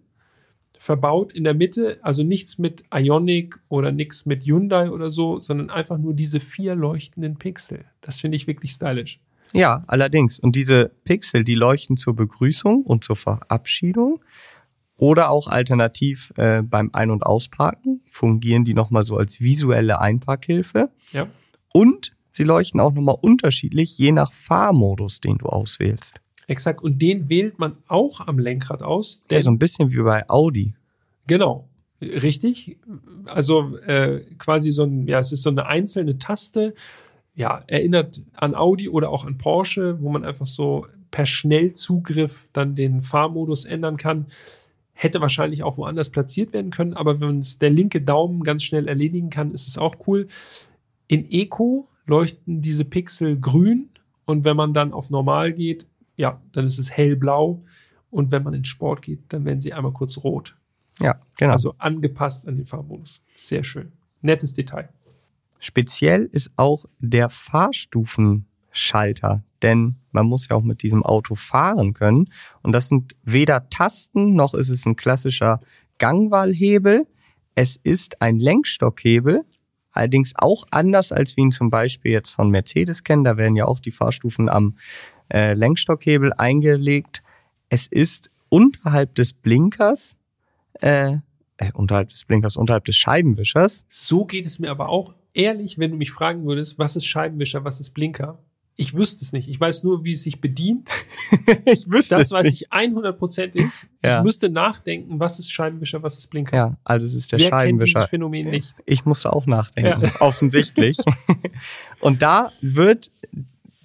verbaut in der Mitte, also nichts mit Ionic oder nichts mit Hyundai oder so, sondern einfach nur diese vier leuchtenden Pixel. Das finde ich wirklich stylisch. Ja, allerdings. Und diese Pixel, die leuchten zur Begrüßung und zur Verabschiedung oder auch alternativ äh, beim Ein- und Ausparken fungieren die nochmal so als visuelle Einparkhilfe. Ja. Und sie leuchten auch nochmal unterschiedlich, je nach Fahrmodus, den du auswählst. Exakt. Und den wählt man auch am Lenkrad aus. Ja, so ein bisschen wie bei Audi. Genau. Richtig. Also äh, quasi so ein, ja, es ist so eine einzelne Taste. Ja, erinnert an Audi oder auch an Porsche, wo man einfach so per Schnellzugriff dann den Fahrmodus ändern kann. Hätte wahrscheinlich auch woanders platziert werden können, aber wenn es der linke Daumen ganz schnell erledigen kann, ist es auch cool. In Eco leuchten diese Pixel grün und wenn man dann auf normal geht, ja, dann ist es hellblau. Und wenn man in Sport geht, dann werden sie einmal kurz rot. Ja, genau. Also angepasst an den Farbmodus. Sehr schön. Nettes Detail. Speziell ist auch der Fahrstufenschalter, denn man muss ja auch mit diesem Auto fahren können. Und das sind weder Tasten noch ist es ein klassischer Gangwahlhebel. Es ist ein Lenkstockhebel, allerdings auch anders als wir ihn zum Beispiel jetzt von Mercedes kennen. Da werden ja auch die Fahrstufen am äh, Lenkstockhebel eingelegt. Es ist unterhalb des Blinkers, äh, äh, unterhalb des Blinkers, unterhalb des Scheibenwischers. So geht es mir aber auch. Ehrlich, wenn du mich fragen würdest, was ist Scheibenwischer, was ist Blinker? Ich wüsste es nicht. Ich weiß nur, wie es sich bedient. ich wüsste Das es weiß nicht. ich 100%ig. Ja. Ich müsste nachdenken, was ist Scheibenwischer, was ist Blinker. Ja, also es ist der Wer kennt dieses Scheibenwischer. Phänomen nicht? Ich musste auch nachdenken, offensichtlich. Und da wird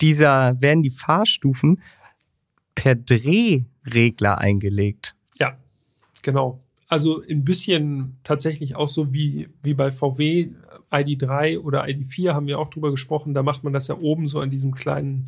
dieser, werden die Fahrstufen per Drehregler eingelegt. Ja, genau. Also ein bisschen tatsächlich auch so wie, wie bei VW ID3 oder ID4 haben wir auch drüber gesprochen. Da macht man das ja oben so an diesem kleinen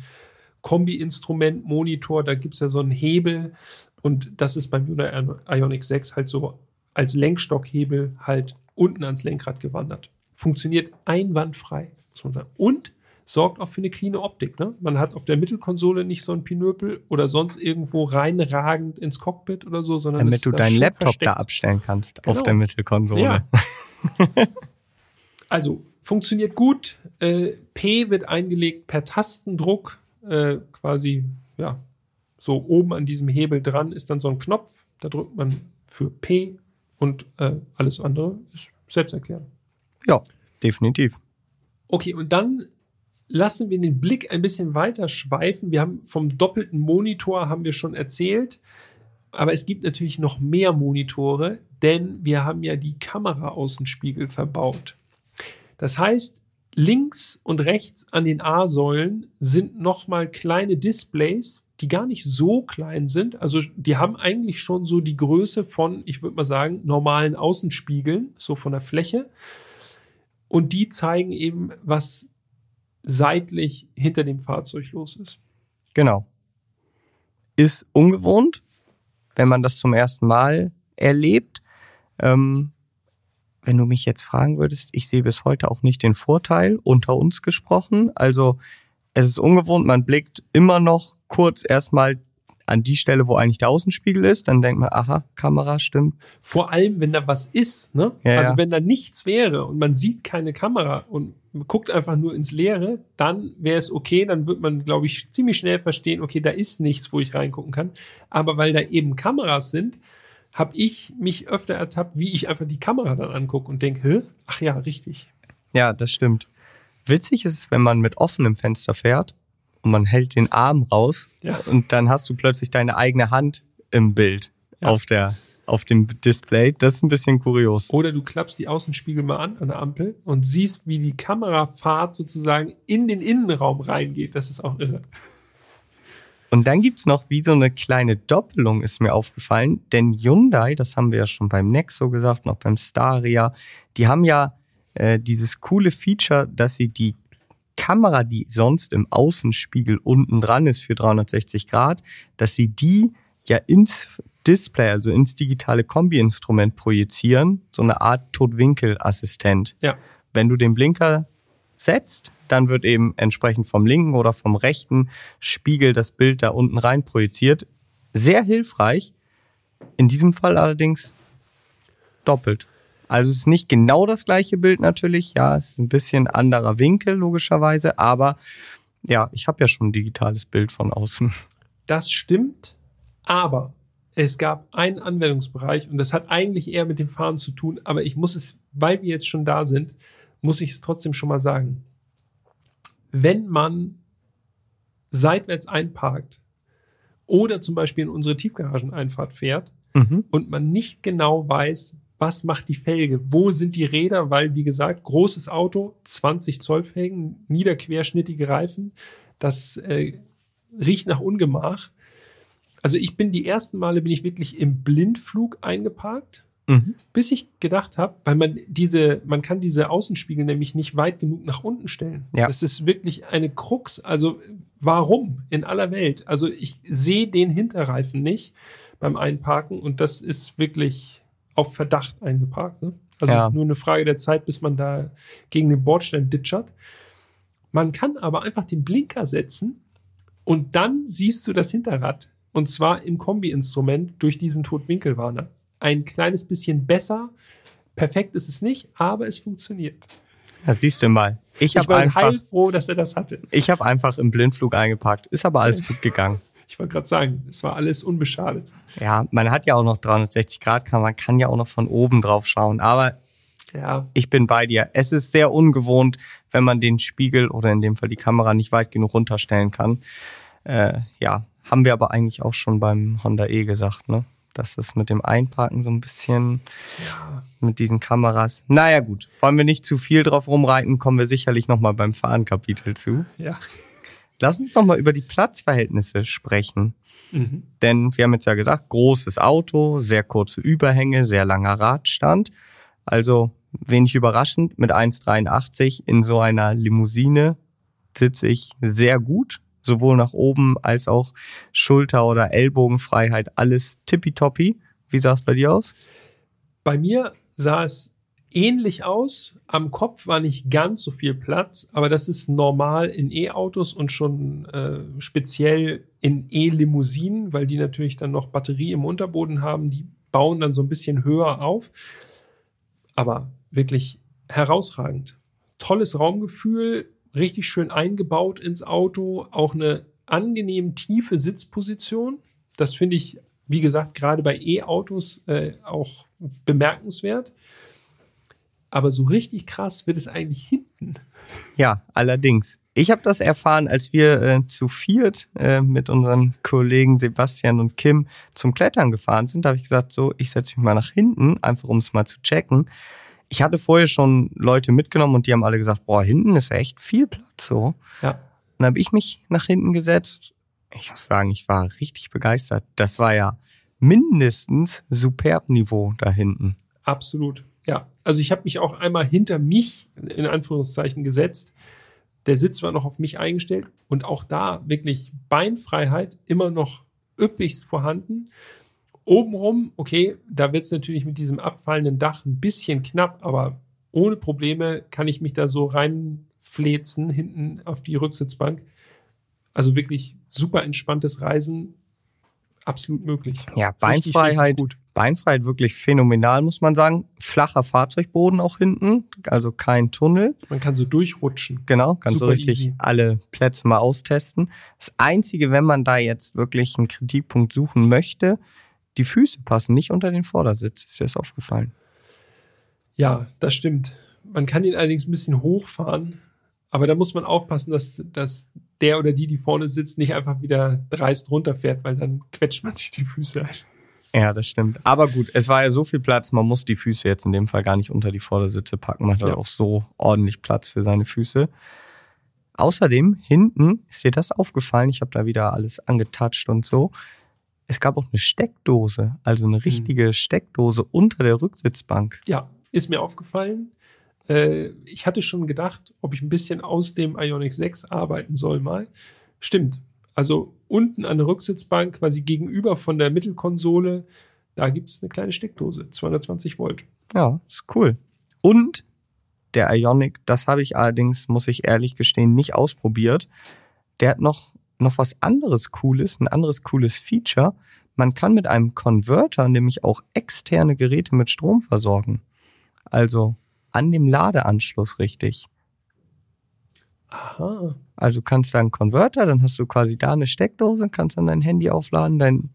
Kombi-Instrument, Monitor. Da gibt es ja so einen Hebel. Und das ist beim Hyundai Ioniq 6 halt so als Lenkstockhebel halt unten ans Lenkrad gewandert. Funktioniert einwandfrei, muss man sagen. Und sorgt auch für eine cleane Optik. Ne? Man hat auf der Mittelkonsole nicht so ein Pinöpel oder sonst irgendwo reinragend ins Cockpit oder so, sondern Damit ist du deinen Laptop versteckt. da abstellen kannst Genau. auf der Mittelkonsole. Ja. also funktioniert gut. Äh, P wird eingelegt per Tastendruck. Äh, quasi, ja, so oben an diesem Hebel dran ist dann so ein Knopf. Da drückt man für P und äh, alles andere ist selbsterklärend. ja, definitiv. Okay, und dann lassen wir den Blick ein bisschen weiter schweifen. Wir haben vom doppelten Monitor haben wir schon erzählt, aber es gibt natürlich noch mehr Monitore, denn wir haben ja die Kameraaußenspiegel verbaut. Das heißt, links und rechts an den A-Säulen sind nochmal kleine Displays, die gar nicht so klein sind. Also die haben eigentlich schon so die Größe von, ich würde mal sagen, normalen Außenspiegeln, so von der Fläche. Und die zeigen eben, was seitlich hinter dem Fahrzeug los ist. Genau. Ist ungewohnt, wenn man das zum ersten Mal erlebt. Ähm, wenn du mich jetzt fragen würdest, ich sehe bis heute auch nicht den Vorteil, unter uns gesprochen. Also es ist ungewohnt, man blickt immer noch kurz erstmal an die Stelle, wo eigentlich der Außenspiegel ist, dann denkt man, aha, Kamera stimmt. Vor allem, wenn da was ist, ne? Ja, also ja. wenn da nichts wäre und man sieht keine Kamera und guckt einfach nur ins Leere, dann wäre es okay, dann wird man, glaube ich, ziemlich schnell verstehen, okay, da ist nichts, wo ich reingucken kann. Aber weil da eben Kameras sind, habe ich mich öfter ertappt, wie ich einfach die Kamera dann angucke und denke, hä? Ach ja, richtig. Ja, das stimmt. Witzig ist es, wenn man mit offenem Fenster fährt und man hält den Arm raus Ja. und dann hast du plötzlich deine eigene Hand im Bild Ja. auf der auf dem Display. Das ist ein bisschen kurios. Oder du klappst die Außenspiegel mal an an der Ampel und siehst, wie die Kamerafahrt sozusagen in den Innenraum reingeht. Das ist auch irre. Und dann gibt's noch wie so eine kleine Doppelung, ist mir aufgefallen. Denn Hyundai, das haben wir ja schon beim Nexo gesagt, noch beim Staria, die haben ja äh, dieses coole Feature, dass sie die Kamera, die sonst im Außenspiegel unten dran ist für 360 Grad, dass sie die ja ins Display, also ins digitale Kombi-Instrument projizieren, so eine Art Totwinkelassistent. Ja. Wenn du den Blinker setzt, dann wird eben entsprechend vom linken oder vom rechten Spiegel das Bild da unten rein projiziert. Sehr hilfreich. In diesem Fall allerdings doppelt. Also es ist nicht genau das gleiche Bild natürlich. Ja, es ist ein bisschen anderer Winkel logischerweise, aber ja, ich habe ja schon ein digitales Bild von außen. Das stimmt, aber es gab einen Anwendungsbereich und das hat eigentlich eher mit dem Fahren zu tun, aber ich muss es, weil wir jetzt schon da sind, muss ich es trotzdem schon mal sagen. Wenn man seitwärts einparkt oder zum Beispiel in unsere Tiefgarageneinfahrt fährt Mhm. und man nicht genau weiß, was macht die Felge, wo sind die Räder, weil, wie gesagt, großes Auto, 20 Zoll Felgen, niederquerschnittige Reifen, das äh, riecht nach Ungemach. Also ich bin die ersten Male bin ich wirklich im Blindflug eingeparkt, Mhm. bis ich gedacht habe, weil man diese, man kann diese Außenspiegel nämlich nicht weit genug nach unten stellen. Ja. Das ist wirklich eine Krux. Also warum in aller Welt? Also ich sehe den Hinterreifen nicht beim Einparken und das ist wirklich auf Verdacht eingeparkt. Ne? Also Ja. es ist nur eine Frage der Zeit, bis man da gegen den Bordstein ditschert. Man kann aber einfach den Blinker setzen und dann siehst du das Hinterrad. Und zwar im Kombi-Instrument durch diesen Totwinkelwarner. Ein kleines bisschen besser. Perfekt ist es nicht, aber es funktioniert. Ja, siehst du mal. Ich Ich war einfach, heilfroh, dass er das hatte. ich habe einfach im Blindflug eingepackt. Ist aber alles gut gegangen. Ich wollte gerade sagen, es war alles unbeschadet. Ja, man hat ja auch noch 360 Grad Kamera, man kann ja auch noch von oben drauf schauen. Aber Ja, ich bin bei dir. Es ist sehr ungewohnt, wenn man den Spiegel oder in dem Fall die Kamera nicht weit genug runterstellen kann. Äh, ja, haben wir aber eigentlich auch schon beim Honda E gesagt, ne? Dass das mit dem Einparken so ein bisschen mit diesen Kameras. Naja, gut. Wollen wir nicht zu viel drauf rumreiten, kommen wir sicherlich nochmal beim Fahren-Kapitel zu. ja. Lass uns nochmal über die Platzverhältnisse sprechen. Mhm. Denn wir haben jetzt ja gesagt, großes Auto, sehr kurze Überhänge, sehr langer Radstand. Also wenig überraschend, mit 1,83 in so einer Limousine sitze ich sehr gut. Sowohl nach oben als auch Schulter- oder Ellbogenfreiheit, alles tippitoppi. Wie sah es bei dir aus? Bei mir sah es ähnlich aus. Am Kopf war nicht ganz so viel Platz, aber das ist normal in E-Autos und schon äh, speziell in E-Limousinen, weil die natürlich dann noch Batterie im Unterboden haben. Die bauen dann so ein bisschen höher auf. Aber wirklich herausragend. Tolles Raumgefühl, richtig schön eingebaut ins Auto, auch eine angenehm tiefe Sitzposition. Das finde ich, wie gesagt, gerade bei E-Autos äh, auch bemerkenswert. Aber so richtig krass wird es eigentlich hinten. Ja, allerdings. Ich habe das erfahren, als wir äh, zu viert äh, mit unseren Kollegen Sebastian und Kim zum Klettern gefahren sind. Da habe ich gesagt, so, ich setze mich mal nach hinten, einfach um es mal zu checken. Ich hatte vorher schon Leute mitgenommen und die haben alle gesagt, boah, hinten ist ja echt viel Platz so. Ja. Dann habe ich mich nach hinten gesetzt. Ich muss sagen, ich war richtig begeistert. Das war ja mindestens superb Niveau da hinten. Absolut. Ja, also ich habe mich auch einmal hinter mich in Anführungszeichen gesetzt. Der Sitz war noch auf mich eingestellt und auch da wirklich Beinfreiheit immer noch üppigst vorhanden. Obenrum, okay, da wird es natürlich mit diesem abfallenden Dach ein bisschen knapp, aber ohne Probleme kann ich mich da so reinflezen hinten auf die Rücksitzbank. Also wirklich super entspanntes Reisen, absolut möglich. Ja, Richtig, Beinfreiheit, richtig gut. Beinfreiheit wirklich phänomenal, muss man sagen. Flacher Fahrzeugboden auch hinten, also kein Tunnel. Man kann so durchrutschen. Genau, kannst du Super richtig easy. alle Plätze mal austesten. Das Einzige, wenn man da jetzt wirklich einen Kritikpunkt suchen möchte, die Füße passen nicht unter den Vordersitz. Ist dir das aufgefallen? Ja, das stimmt. Man kann ihn allerdings ein bisschen hochfahren, aber da muss man aufpassen, dass, dass der oder die, die vorne sitzt, nicht einfach wieder dreist runterfährt, weil dann quetscht man sich die Füße ein. Ja, das stimmt. Aber gut, es war ja so viel Platz, man muss die Füße jetzt in dem Fall gar nicht unter die Vordersitze packen. Man hat Ja. auch so ordentlich Platz für seine Füße. Außerdem, hinten ist dir das aufgefallen, ich habe da wieder alles angetatscht und so. Es gab auch eine Steckdose, also eine richtige Steckdose unter der Rücksitzbank. Ja, ist mir aufgefallen. Äh, ich hatte schon gedacht, ob ich ein bisschen aus dem Ionic 6 arbeiten soll mal. Stimmt. Also unten an der Rücksitzbank, quasi gegenüber von der Mittelkonsole, da gibt es eine kleine Steckdose, 220 Volt. Ja, ist cool. Und der Ionic, das habe ich allerdings, muss ich ehrlich gestehen, nicht ausprobiert. Der hat noch, noch was anderes Cooles, ein anderes cooles Feature. Man kann mit einem Converter nämlich auch externe Geräte mit Strom versorgen. Also an dem Ladeanschluss richtig. Aha. Also du kannst da einen Converter, dann hast du quasi da eine Steckdose, kannst dann dein Handy aufladen, dein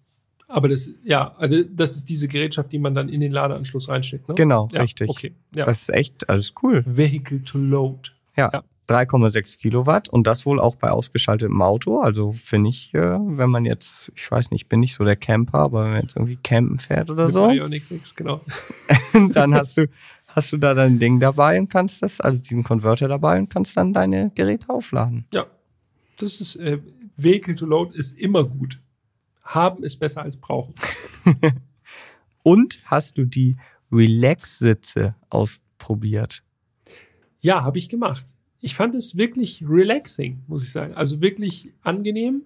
Aber das, ja, also das ist diese Gerätschaft, die man dann in den Ladeanschluss reinsteckt, ne? Genau, ja, richtig. Okay. Ja. Das ist echt, alles cool. Vehicle to Load. Ja, Ja. 3,6 Kilowatt und das wohl auch bei ausgeschaltetem Auto. Also finde ich, äh, wenn man jetzt, ich weiß nicht, ich bin nicht so der Camper, aber wenn man jetzt irgendwie campen fährt oder Mit so, Ioniq 6, genau. dann hast du, hast du da dein Ding dabei und kannst das, also diesen Converter dabei und kannst dann deine Geräte aufladen. Ja. Das ist, äh, Vehicle to Load ist immer gut. Haben ist besser als brauchen. Und hast du die Relax-Sitze ausprobiert? Ja, habe ich gemacht. Ich fand es wirklich relaxing, muss ich sagen. Also wirklich angenehm.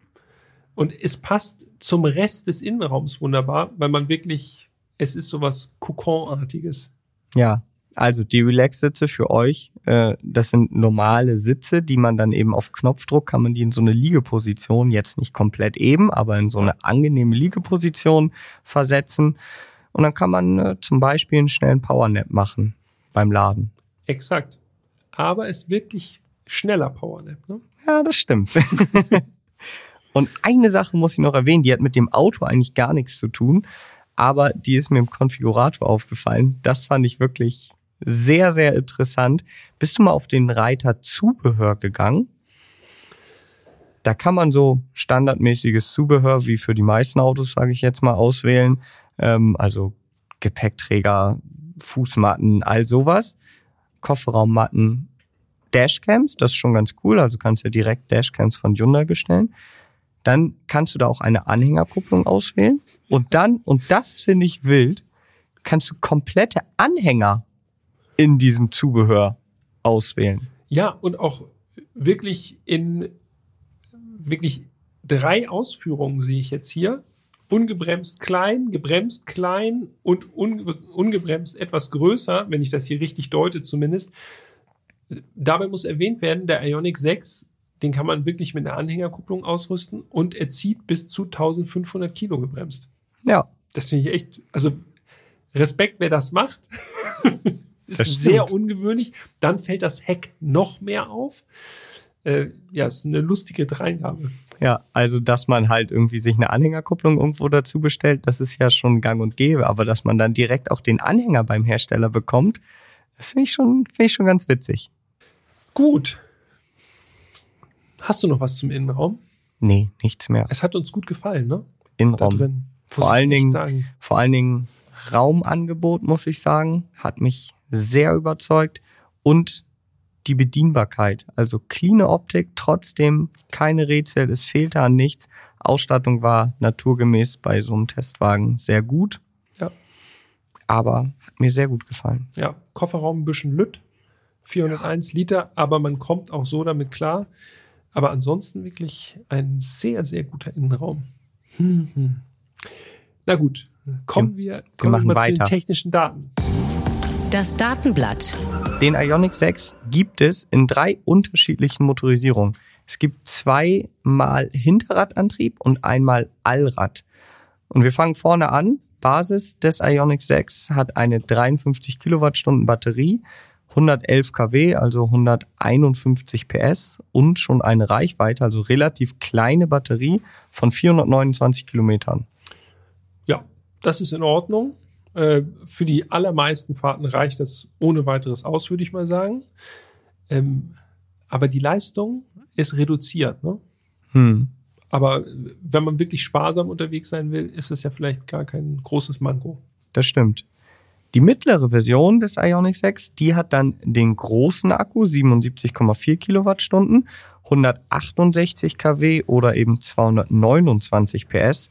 Und es passt zum Rest des Innenraums wunderbar, weil man wirklich, es ist sowas Kokon-artiges. Ja, also die Relax-Sitze für euch, äh, das sind normale Sitze, die man dann eben auf Knopfdruck kann man die in so eine Liegeposition, jetzt nicht komplett eben, aber in so eine angenehme Liegeposition versetzen. Und dann kann man äh, zum Beispiel einen schnellen Powernap machen beim Laden. Exakt. Aber es ist wirklich schneller Powernap. Ne? Ja, das stimmt. Und eine Sache muss ich noch erwähnen, die hat mit dem Auto eigentlich gar nichts zu tun, aber die ist mir im Konfigurator aufgefallen. Das fand ich wirklich sehr, sehr interessant. Bist du mal auf den Reiter Zubehör gegangen? Da kann man so standardmäßiges Zubehör, wie für die meisten Autos, sage ich jetzt mal, auswählen. Ähm, also Gepäckträger, Fußmatten, all sowas. Kofferraummatten, Dashcams, das ist schon ganz cool. Also kannst du direkt Dashcams von Hyundai bestellen. Dann kannst du da auch eine Anhängerkupplung auswählen. Und dann, und das finde ich wild, kannst du komplette Anhänger in diesem Zubehör auswählen. Ja, und auch wirklich in wirklich drei Ausführungen sehe ich jetzt hier. Ungebremst klein, gebremst klein und unge ungebremst etwas größer, wenn ich das hier richtig deute zumindest. Dabei muss erwähnt werden, der Ionic 6, den kann man wirklich mit einer Anhängerkupplung ausrüsten und er zieht bis zu 1500 Kilo gebremst. Ja. Das finde ich echt, also Respekt, wer das macht. ist Das sehr stimmt. ungewöhnlich. Dann fällt das Heck noch mehr auf. Äh, ja, ist eine lustige Dreingabe. Ja, also dass man halt irgendwie sich eine Anhängerkupplung irgendwo dazu bestellt, das ist ja schon gang und gäbe, aber dass man dann direkt auch den Anhänger beim Hersteller bekommt, das finde ich schon, finde ich schon ganz witzig. Gut. Hast du noch was zum Innenraum? Nee, nichts mehr. Es hat uns gut gefallen, ne? Innenraum. Vor allen Dingen-. Vor allen Dingen Raumangebot, muss ich sagen, hat mich sehr überzeugt und die Bedienbarkeit. Also cleane Optik, trotzdem keine Rätsel, es fehlte an nichts. Ausstattung war naturgemäß bei so einem Testwagen sehr gut. Ja. Aber hat mir sehr gut gefallen. Ja, Kofferraum ein bisschen lütt. 401 Liter, aber man kommt auch so damit klar. Aber ansonsten wirklich ein sehr, sehr guter Innenraum. Hm, hm. Na gut, kommen wir, kommen wir mal zu weiter. den technischen Daten. Das Datenblatt. Den Ioniq 6 gibt es in drei unterschiedlichen Motorisierungen. Es gibt zweimal Hinterradantrieb und einmal Allrad. Und wir fangen vorne an. Basis des Ioniq 6 hat eine 53 Kilowattstunden Batterie, 111 kW, also 151 PS und schon eine Reichweite, also relativ kleine Batterie von 429 Kilometern. Ja, das ist in Ordnung. Äh, für die allermeisten Fahrten reicht das ohne weiteres aus, würde ich mal sagen. Ähm, aber die Leistung ist reduziert. Ne? Hm. Aber wenn man wirklich sparsam unterwegs sein will, ist es ja vielleicht gar kein großes Manko. Das stimmt. Die mittlere Version des Ioniq 6, die hat dann den großen Akku, 77,4 Kilowattstunden, 168 kW oder eben 229 PS.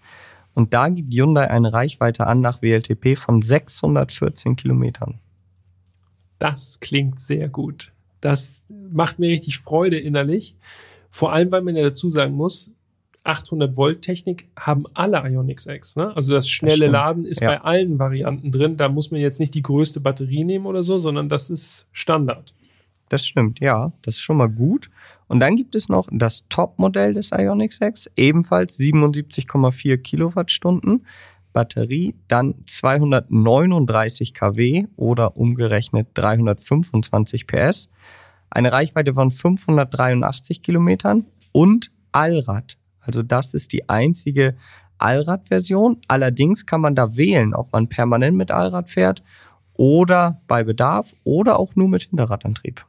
Und da gibt Hyundai eine Reichweite an nach WLTP von 614 Kilometern. Das klingt sehr gut. Das macht mir richtig Freude innerlich. Vor allem, weil man ja dazu sagen muss, 800 Volt Technik haben alle Ioniq 6. Ne? Also das schnelle stimmt. Laden ist Ja. bei allen Varianten drin. Da muss man jetzt nicht die größte Batterie nehmen oder so, sondern das ist Standard. Das stimmt, ja, das ist schon mal gut. Und dann gibt es noch das Top-Modell des Ioniq 6, ebenfalls 77,4 Kilowattstunden. Batterie, dann 239 kW oder umgerechnet 325 PS, eine Reichweite von 583 Kilometern und Allrad. Also das ist die einzige Allrad-Version. Allerdings kann man da wählen, ob man permanent mit Allrad fährt oder bei Bedarf oder auch nur mit Hinterradantrieb.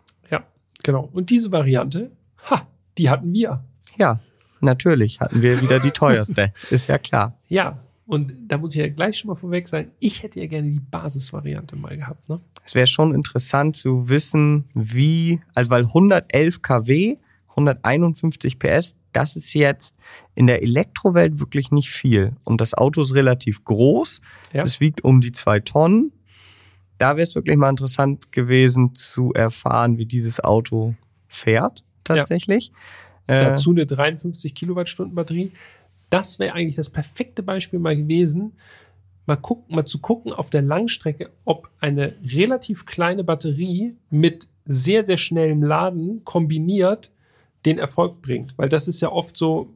Genau. Und diese Variante, ha, die hatten wir. Ja, natürlich hatten wir wieder die teuerste, ist ja klar. Ja, und da muss ich ja gleich schon mal vorweg sagen, ich hätte ja gerne die Basisvariante mal gehabt. Ne? Es wäre schon interessant zu wissen, wie, also weil 111 kW, 151 PS, das ist jetzt in der Elektrowelt wirklich nicht viel. Und das Auto ist relativ groß, Ja. es wiegt um die zwei Tonnen. Da wäre es wirklich mal interessant gewesen zu erfahren, wie dieses Auto fährt tatsächlich. Äh, Dazu eine 53 Kilowattstunden Batterie. Das wäre eigentlich das perfekte Beispiel mal gewesen, mal, gucken, mal zu gucken auf der Langstrecke, ob eine relativ kleine Batterie mit sehr, sehr schnellem Laden kombiniert den Erfolg bringt. Weil das ist ja oft so,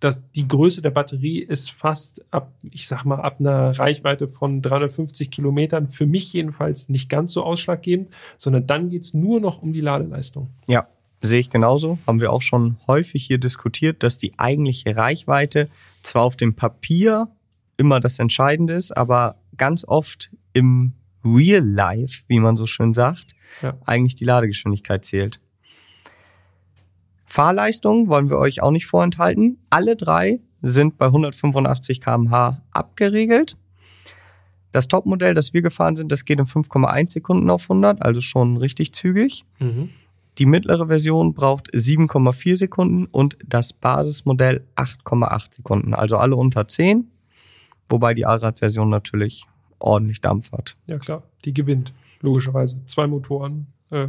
dass die Größe der Batterie ist fast ab, ich sag mal, ab einer Reichweite von 350 Kilometern, für mich jedenfalls nicht ganz so ausschlaggebend, sondern dann geht's nur noch um die Ladeleistung. Ja, Sehe ich genauso. Haben wir auch schon häufig hier diskutiert, dass die eigentliche Reichweite zwar auf dem Papier immer das Entscheidende ist, aber ganz oft im Real Life, wie man so schön sagt, Ja. eigentlich die Ladegeschwindigkeit zählt. Fahrleistung wollen wir euch auch nicht vorenthalten. Alle drei sind bei 185 km/h abgeregelt. Das Topmodell, das wir gefahren sind, das geht in 5,1 Sekunden auf 100, also schon richtig zügig. Mhm. Die mittlere Version braucht 7,4 Sekunden und das Basismodell 8,8 Sekunden, also alle unter 10, wobei die Allradversion natürlich ordentlich Dampf hat. Ja, klar. Die gewinnt, logischerweise. Zwei Motoren, äh,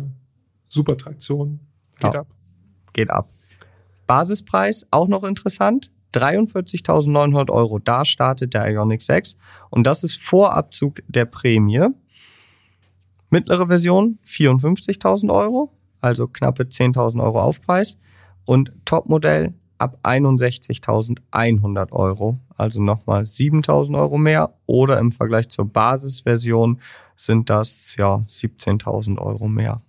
super Traktion, geht Ja. ab. Geht ab. Basispreis auch noch interessant. 43.900 Euro. Da startet der Ioniq 6 und das ist vor Abzug der Prämie. Mittlere Version 54.000 Euro, also knappe 10.000 Euro Aufpreis und Topmodell ab 61.100 Euro, also nochmal 7.000 Euro mehr oder im Vergleich zur Basisversion sind das ja 17.000 Euro mehr.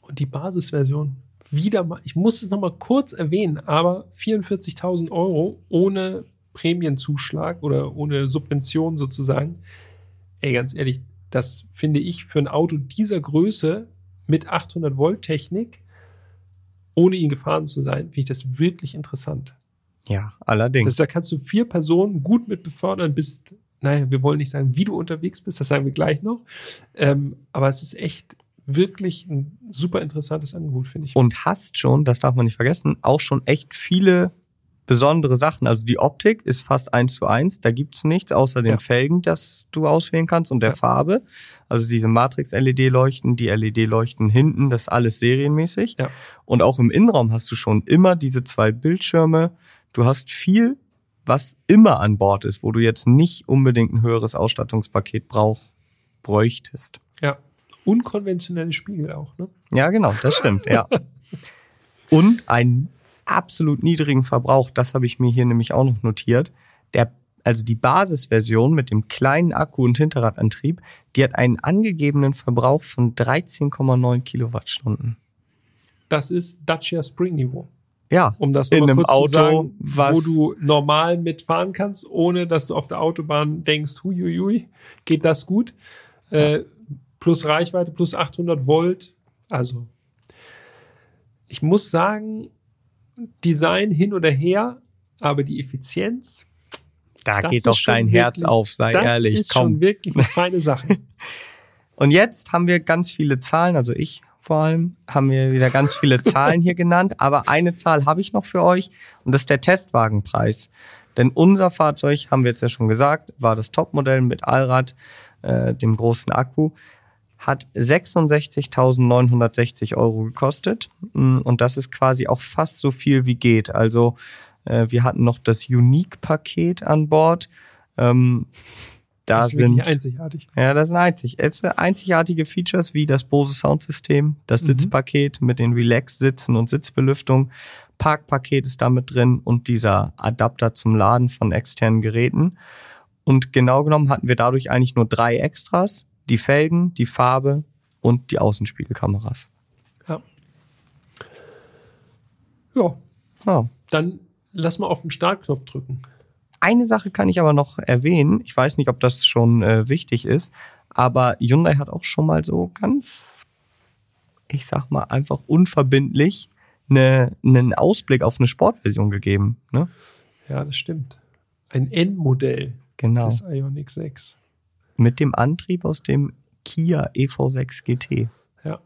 Und die Basisversion, wieder mal, ich muss es nochmal kurz erwähnen, aber 44.000 Euro ohne Prämienzuschlag oder ohne Subvention sozusagen. Ey, ganz ehrlich, das finde ich für ein Auto dieser Größe mit 800 Volt Technik, ohne ihn gefahren zu sein, finde ich das wirklich interessant. Ja, allerdings. Das, da kannst du vier Personen gut mit befördern, bist, naja, wir wollen nicht sagen, wie du unterwegs bist, das sagen wir gleich noch. Ähm, aber es ist echt wirklich ein super interessantes Angebot, finde ich. und hast schon, das darf man nicht vergessen, auch schon echt viele besondere Sachen. Also die Optik ist fast eins zu eins, da gibt's nichts außer den Ja. Felgen, das du auswählen kannst und der Ja. Farbe. Also diese Matrix-LED-Leuchten, die LED-Leuchten hinten, das ist alles serienmäßig. Ja. Und auch im Innenraum hast du schon immer diese zwei Bildschirme. Du hast viel, was immer an Bord ist, wo du jetzt nicht unbedingt ein höheres Ausstattungspaket brauch, bräuchtest. Ja. Unkonventionelle Spiegel auch, ne? Ja, genau, das stimmt, ja. Und einen absolut niedrigen Verbrauch, das habe ich mir hier nämlich auch noch notiert. Der, also die Basisversion mit dem kleinen Akku und Hinterradantrieb, die hat einen angegebenen Verbrauch von 13,9 Kilowattstunden. Das ist Dacia Spring Niveau. Ja, Um das in einem Auto, sagen, was wo du normal mitfahren kannst, ohne dass du auf der Autobahn denkst, huiuiui, geht das gut. Äh, plus Reichweite, plus 800 Volt. Also, ich muss sagen, Design hin oder her, aber die Effizienz, da das geht doch dein Herz wirklich- auf, sei das ehrlich, ist komm. schon wirklich eine feine Sache. Und jetzt haben wir ganz viele Zahlen, also ich vor allem, haben wir wieder ganz viele Zahlen hier genannt, aber eine Zahl habe ich noch für euch und das ist der Testwagenpreis. Denn unser Fahrzeug, haben wir jetzt ja schon gesagt, war das Topmodell mit Allrad, äh, dem großen Akku, hat 66.960 Euro gekostet Mm, und das ist quasi auch fast so viel wie geht. Also äh, wir hatten noch das Unique-Paket an Bord. Ähm, da das ist sind einzigartig. ja, das sind einzig. Einzigartige Features wie das Bose Soundsystem, das Mhm. Sitzpaket mit den Relax-Sitzen und Sitzbelüftung, Parkpaket ist damit drin und dieser Adapter zum Laden von externen Geräten. Und genau genommen hatten wir dadurch eigentlich nur drei Extras. Die Felgen, die Farbe und die Außenspiegelkameras. Ja. Ja, Ja. dann lass mal auf den Startknopf drücken. Eine Sache kann ich aber noch erwähnen. Ich weiß nicht, ob das schon äh, wichtig ist, aber Hyundai hat auch schon mal so ganz, ich sag mal, einfach unverbindlich eine, einen Ausblick auf eine Sportversion gegeben. Ne? Ja, das stimmt. Ein N-Modell Genau. des Ioniq 6. Mit dem Antrieb aus dem Kia EV6 GT. Ja.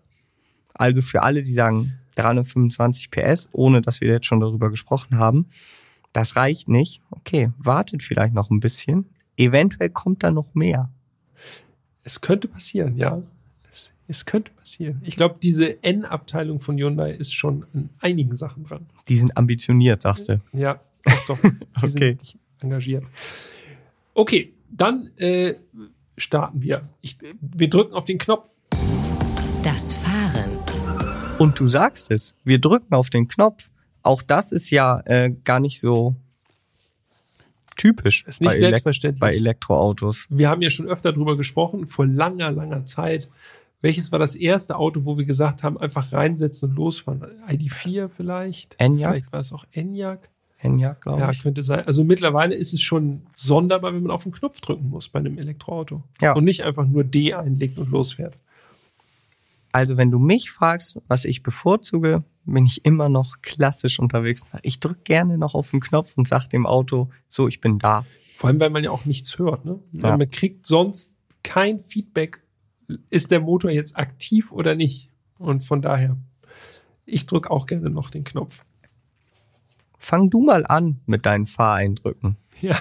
Also für alle, die sagen 325 PS, ohne dass wir jetzt schon darüber gesprochen haben, das reicht nicht. Okay, wartet vielleicht noch ein bisschen. Eventuell kommt da noch mehr. Es könnte passieren, ja. Es, es könnte passieren. Ich glaube, diese N-Abteilung von Hyundai ist schon an einigen Sachen dran. Die sind ambitioniert, sagst du. Ja, doch, doch. Die Okay. engagiert. Okay, dann äh, starten wir. Ich, wir drücken auf den Knopf. Das Fahren. Und du sagst es, wir drücken auf den Knopf. Auch das ist ja äh, gar nicht so typisch Ist nicht bei, selbstverständlich. bei Elektroautos. Wir haben ja schon öfter drüber gesprochen, vor langer, langer Zeit welches war das erste Auto, wo wir gesagt haben, einfach reinsetzen und losfahren? ID4 vielleicht? Enyaq? Vielleicht war es auch Enyaq. Enyaq, glaube Ja, ich. könnte sein. Also mittlerweile ist es schon sonderbar, wenn man auf den Knopf drücken muss bei einem Elektroauto. Ja. Und nicht einfach nur D einlegt und losfährt. Also wenn du mich fragst, was ich bevorzuge, bin ich immer noch klassisch unterwegs. Ich drücke gerne noch auf den Knopf und sag dem Auto, so, ich bin da. Vor allem, weil man ja auch nichts hört. Ne? Ja. Man kriegt sonst kein Feedback, ist der Motor jetzt aktiv oder nicht. Und von daher, ich drücke auch gerne noch den Knopf. Fang du mal an mit deinen Fahreindrücken. Ja.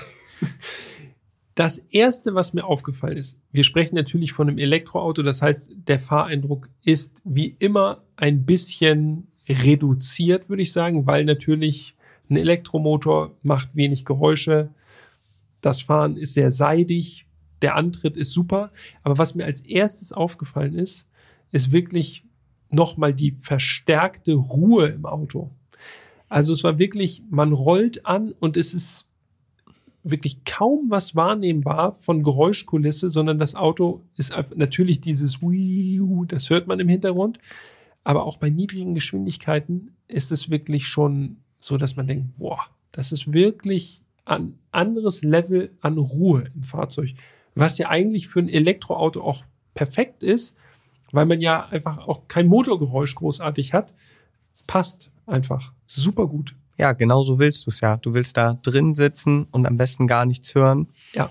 Das erste, was mir aufgefallen ist, wir sprechen natürlich von einem Elektroauto, das heißt, der Fahreindruck ist wie immer ein bisschen reduziert, würde ich sagen, weil natürlich ein Elektromotor macht wenig Geräusche, das Fahren ist sehr seidig, der Antritt ist super, aber was mir als erstes aufgefallen ist, ist wirklich nochmal die verstärkte Ruhe im Auto. Also es war wirklich, man rollt an und es ist wirklich kaum was wahrnehmbar von Geräuschkulisse, sondern das Auto ist natürlich dieses Wiiu, das hört man im Hintergrund, aber auch bei niedrigen Geschwindigkeiten ist es wirklich schon so, dass man denkt, boah, das ist wirklich ein anderes Level an Ruhe im Fahrzeug, was ja eigentlich für ein Elektroauto auch perfekt ist, weil man ja einfach auch kein Motorgeräusch großartig hat, passt einfach super gut. Ja, genau so willst du es ja. Du willst da drin sitzen und am besten gar nichts hören. Ja.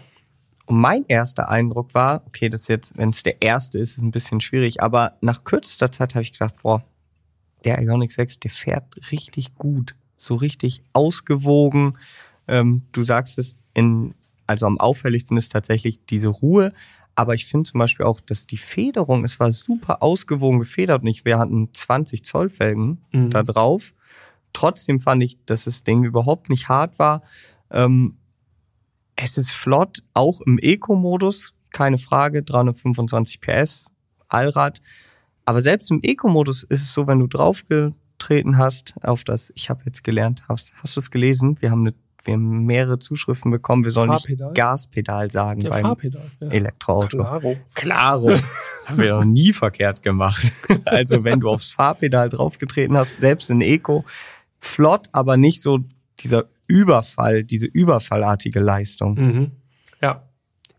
Und mein erster Eindruck war, okay, das ist jetzt, wenn es der erste ist, ist ein bisschen schwierig, aber nach kürzester Zeit habe ich gedacht, boah, der Ioniq 6, der fährt richtig gut, so richtig ausgewogen. Ähm, du sagst es in, also am auffälligsten ist tatsächlich diese Ruhe, aber ich finde zum Beispiel auch, dass die Federung, es war super ausgewogen gefedert und ich, wir hatten 20 Zoll Felgen Mhm. da drauf. Trotzdem fand ich, dass das Ding überhaupt nicht hart war. Ähm, es ist flott, auch im Eco-Modus, keine Frage, 325 PS, Allrad. Aber selbst im Eco-Modus ist es so, wenn du draufgetreten hast auf das, ich habe jetzt gelernt, hast, hast du es gelesen? Wir haben, eine, wir haben mehrere Zuschriften bekommen, wir sollen Fahrpedal? nicht Gaspedal sagen Ja, beim Fahrpedal. Ja. Elektroauto. Claro. Klaro. Haben wir noch nie verkehrt gemacht. Also wenn du aufs Fahrpedal draufgetreten hast, selbst in Eco, flott, aber nicht so dieser Überfall, diese überfallartige Leistung. Mhm. Ja.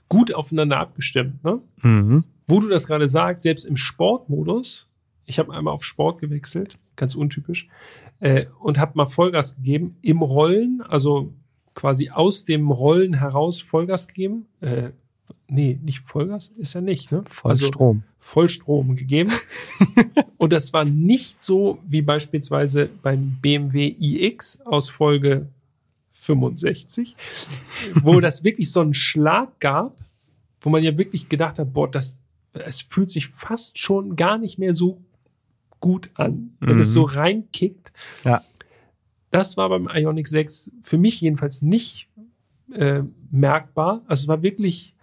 Gut aufeinander abgestimmt, ne? Mhm. Wo du das gerade sagst, selbst im Sportmodus, ich habe einmal auf Sport gewechselt, ganz untypisch, äh, und habe mal Vollgas gegeben im Rollen, also quasi aus dem Rollen heraus Vollgas gegeben. Äh, nee, nicht Vollgas, ist ja nicht, ne? Voll also, Strom. Vollstrom gegeben. und das war nicht so wie beispielsweise beim BMW iX aus Folge 65, wo das wirklich so einen Schlag gab, wo man ja wirklich gedacht hat, boah, das, es fühlt sich fast schon gar nicht mehr so gut an, wenn Mhm. es so reinkickt. Ja. Das war beim Ionic 6 für mich jedenfalls nicht äh, merkbar. Also es war wirklich,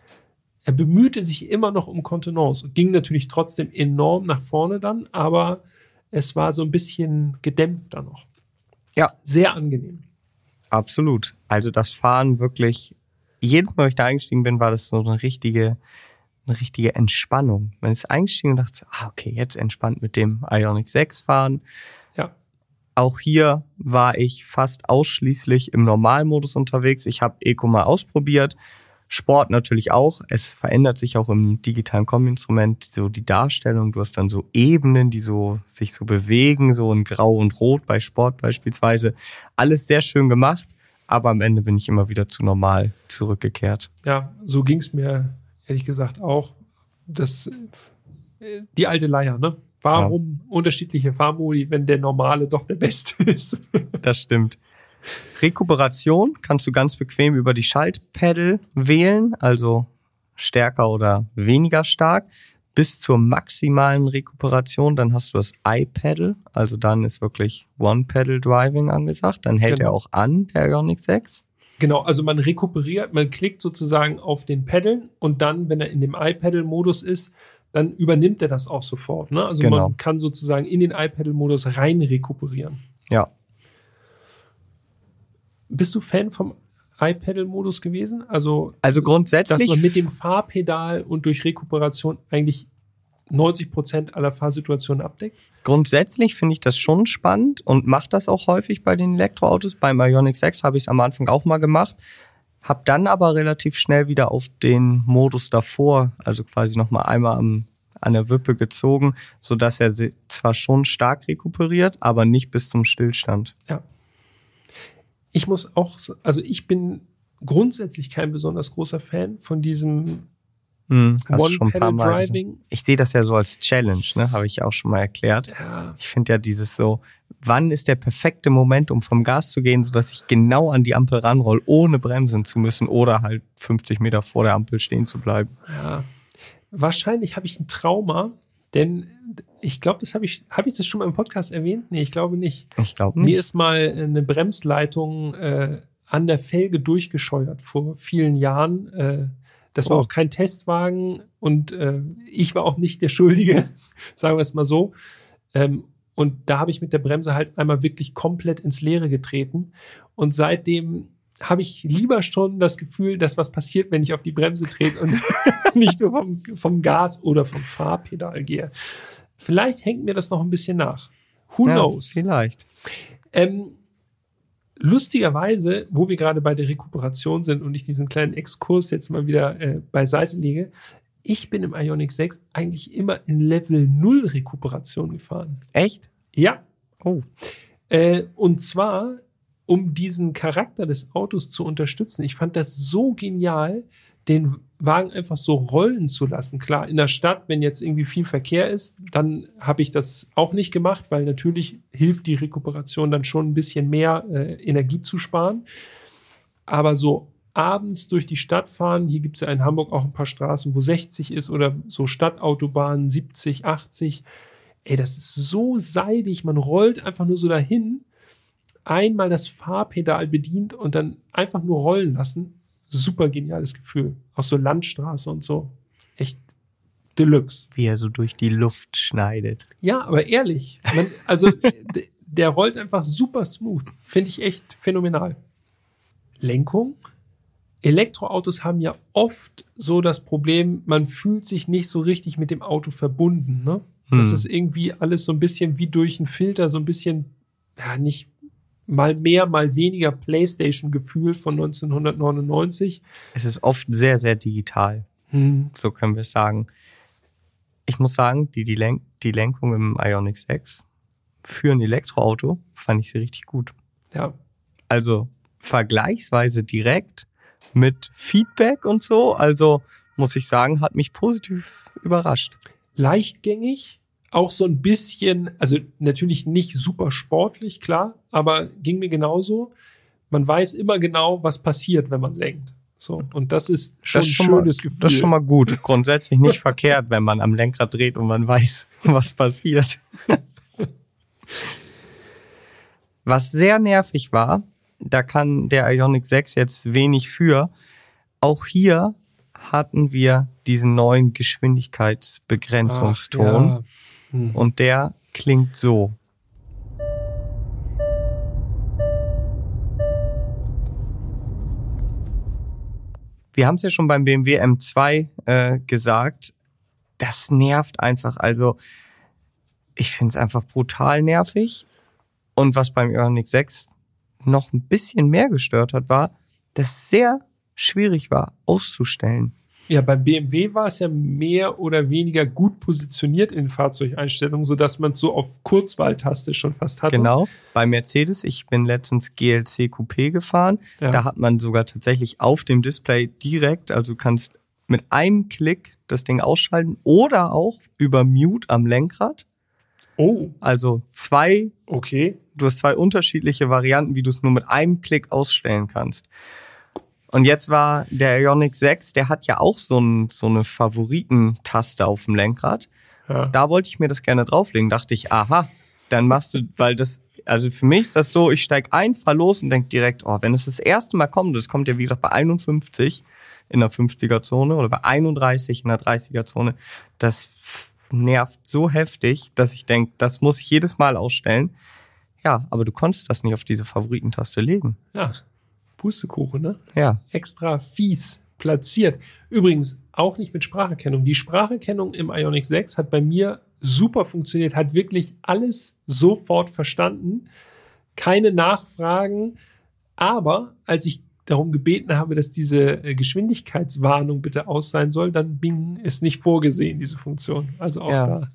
er bemühte sich immer noch um Kontenance und ging natürlich trotzdem enorm nach vorne dann, aber es war so ein bisschen gedämpfter noch. Ja. Sehr angenehm. Absolut. Also das Fahren wirklich, jedes Mal, wenn ich da eingestiegen bin, war das so eine richtige, eine richtige Entspannung. Man ist eingestiegen und dachte, so, ah, okay, jetzt entspannt mit dem Ionic 6 fahren. Ja. Auch hier war ich fast ausschließlich im Normalmodus unterwegs. Ich habe Eco mal ausprobiert. Sport natürlich auch. Es verändert sich auch im digitalen Kombi-Instrument so die Darstellung. Du hast dann so Ebenen, die so sich so bewegen, so in Grau und Rot bei Sport beispielsweise. Alles sehr schön gemacht, aber am Ende bin ich immer wieder zu normal zurückgekehrt. Ja, so ging es mir ehrlich gesagt auch. Das, äh, die alte Leier, ne? Warum unterschiedliche Fahrmodi, wenn der normale doch der beste ist? Das stimmt. Rekuperation kannst du ganz bequem über die Schaltpedal wählen, also stärker oder weniger stark, bis zur maximalen Rekuperation. Dann hast du das iPedal, also dann ist wirklich One-Pedal-Driving angesagt. Dann hält Genau. er auch an, der Ioniq 6. Genau, also man rekuperiert, man klickt sozusagen auf den Pedal und dann, wenn er in dem iPedal-Modus ist, dann übernimmt er das auch sofort. Ne? Also Genau. man kann sozusagen in den iPedal-Modus rein rekuperieren. Ja, Bist du Fan vom iPedal-Modus gewesen? Also, also dass grundsätzlich man mit dem Fahrpedal und durch Rekuperation eigentlich 90 Prozent aller Fahrsituationen abdeckt? Grundsätzlich finde ich das schon spannend und mache das auch häufig bei den Elektroautos. Beim Ioniq 6 habe ich es am Anfang auch mal gemacht, habe dann aber relativ schnell wieder auf den Modus davor, also quasi nochmal einmal am, an der Wippe gezogen, so dass er zwar schon stark rekuperiert, aber nicht bis zum Stillstand. Ja. Ich muss auch, also ich bin grundsätzlich kein besonders großer Fan von diesem hm, One-Pedal-Driving. Ich sehe das ja so als Challenge, ne? Habe ich auch schon mal erklärt. Ja. Ich finde ja dieses so, wann ist der perfekte Moment, um vom Gas zu gehen, sodass ich genau an die Ampel ranroll, ohne bremsen zu müssen oder halt 50 Meter vor der Ampel stehen zu bleiben. Ja. Wahrscheinlich habe ich ein Trauma, denn ich glaube, das habe ich, habe ich das schon mal im Podcast erwähnt? Nee, ich glaube nicht. Ich glaube nicht. Mir ist mal eine Bremsleitung äh, an der Felge durchgescheuert vor vielen Jahren. Äh, das war oh. auch kein Testwagen und äh, ich war auch nicht der Schuldige, sagen wir es mal so. Ähm, und da habe ich mit der Bremse halt einmal wirklich komplett ins Leere getreten. Und seitdem habe ich lieber schon das Gefühl, dass was passiert, wenn ich auf die Bremse trete und nicht nur vom, vom Gas oder vom Fahrpedal gehe. Vielleicht hängt mir das noch ein bisschen nach. Who ja, knows? Vielleicht. Ähm, Lustigerweise, wo wir gerade bei der Rekuperation sind und ich diesen kleinen Exkurs jetzt mal wieder äh, beiseite lege, ich bin im Ionic 6 eigentlich immer in Level 0 Rekuperation gefahren. Echt? Ja. Oh. Äh, und zwar, um diesen Charakter des Autos zu unterstützen. Ich fand das so genial, den Wagen einfach so rollen zu lassen. Klar, in der Stadt, wenn jetzt irgendwie viel Verkehr ist, dann habe ich das auch nicht gemacht, weil natürlich hilft die Rekuperation dann schon ein bisschen mehr äh, Energie zu sparen. Aber so abends durch die Stadt fahren, hier gibt es ja in Hamburg auch ein paar Straßen, wo 60 ist oder so Stadtautobahnen 70, 80. Ey, das ist so seidig, man rollt einfach nur so dahin, einmal das Fahrpedal bedient und dann einfach nur rollen lassen super geniales Gefühl. Auch so Landstraße und so. Echt Deluxe. Wie er so durch die Luft schneidet. Ja, aber ehrlich. Man, also der rollt einfach super smooth. Finde ich echt phänomenal. Lenkung. Elektroautos haben ja oft so das Problem, man fühlt sich nicht so richtig mit dem Auto verbunden. Ne? Das hm. ist irgendwie alles so ein bisschen wie durch einen Filter, so ein bisschen, ja, nicht mal mehr, mal weniger PlayStation-Gefühl von 1999. Es ist oft sehr, sehr digital. Hm. So können wir es sagen. Ich muss sagen, die, die, Lenk die Lenkung im Ioniq 6 für ein Elektroauto fand ich sie richtig gut. Ja. Also vergleichsweise direkt mit Feedback und so. Also muss ich sagen, hat mich positiv überrascht. Leichtgängig, auch so ein bisschen, also natürlich nicht super sportlich, klar, aber ging mir genauso. Man weiß immer genau, was passiert, wenn man lenkt. So, und das ist schon das ein schönes mal, Gefühl. Das ist schon mal gut. Grundsätzlich nicht verkehrt, wenn man am Lenkrad dreht und man weiß, was passiert. was sehr nervig war, da kann der Ionic 6 jetzt wenig für. Auch hier hatten wir diesen neuen Geschwindigkeitsbegrenzungston. Ach, ja. Hm. Und der klingt so. Wir haben es ja schon beim BMW M2 äh, gesagt. Das nervt einfach. Also ich finde es einfach brutal nervig. Und was beim Ioniq 6 noch ein bisschen mehr gestört hat, war, dass es sehr schwierig war auszustellen. Ja, beim BMW war es ja mehr oder weniger gut positioniert in Fahrzeugeinstellungen, sodass man es so auf Kurzwahltaste schon fast hatte. Genau. Bei Mercedes, ich bin letztens GLC Coupé gefahren. Ja. Da hat man sogar tatsächlich auf dem Display direkt, also du kannst mit einem Klick das Ding ausschalten oder auch über Mute am Lenkrad. Oh. Also zwei. Okay. Du hast zwei unterschiedliche Varianten, wie du es nur mit einem Klick ausstellen kannst. Und jetzt war der Ionic 6, der hat ja auch so, ein, so eine Favoritentaste auf dem Lenkrad. Ja. Da wollte ich mir das gerne drauflegen. Dachte ich, aha, dann machst du, weil das, also für mich ist das so, ich steig ein, fahr los und denk direkt, oh, wenn es das erste Mal kommt, das kommt ja wie gesagt bei 51 in der 50er-Zone oder bei 31 in der 30er-Zone, das nervt so heftig, dass ich denk, das muss ich jedes Mal ausstellen. Ja, aber du konntest das nicht auf diese Favoritentaste legen. Ja, Pustekuchen, ne? Ja. Extra fies platziert. Übrigens auch nicht mit Spracherkennung. Die Spracherkennung im Ionic 6 hat bei mir super funktioniert, hat wirklich alles sofort verstanden. Keine Nachfragen. Aber als ich darum gebeten habe, dass diese äh, Geschwindigkeitswarnung bitte aus sein soll, dann Bing ist nicht vorgesehen, diese Funktion. Also auch Ja. da.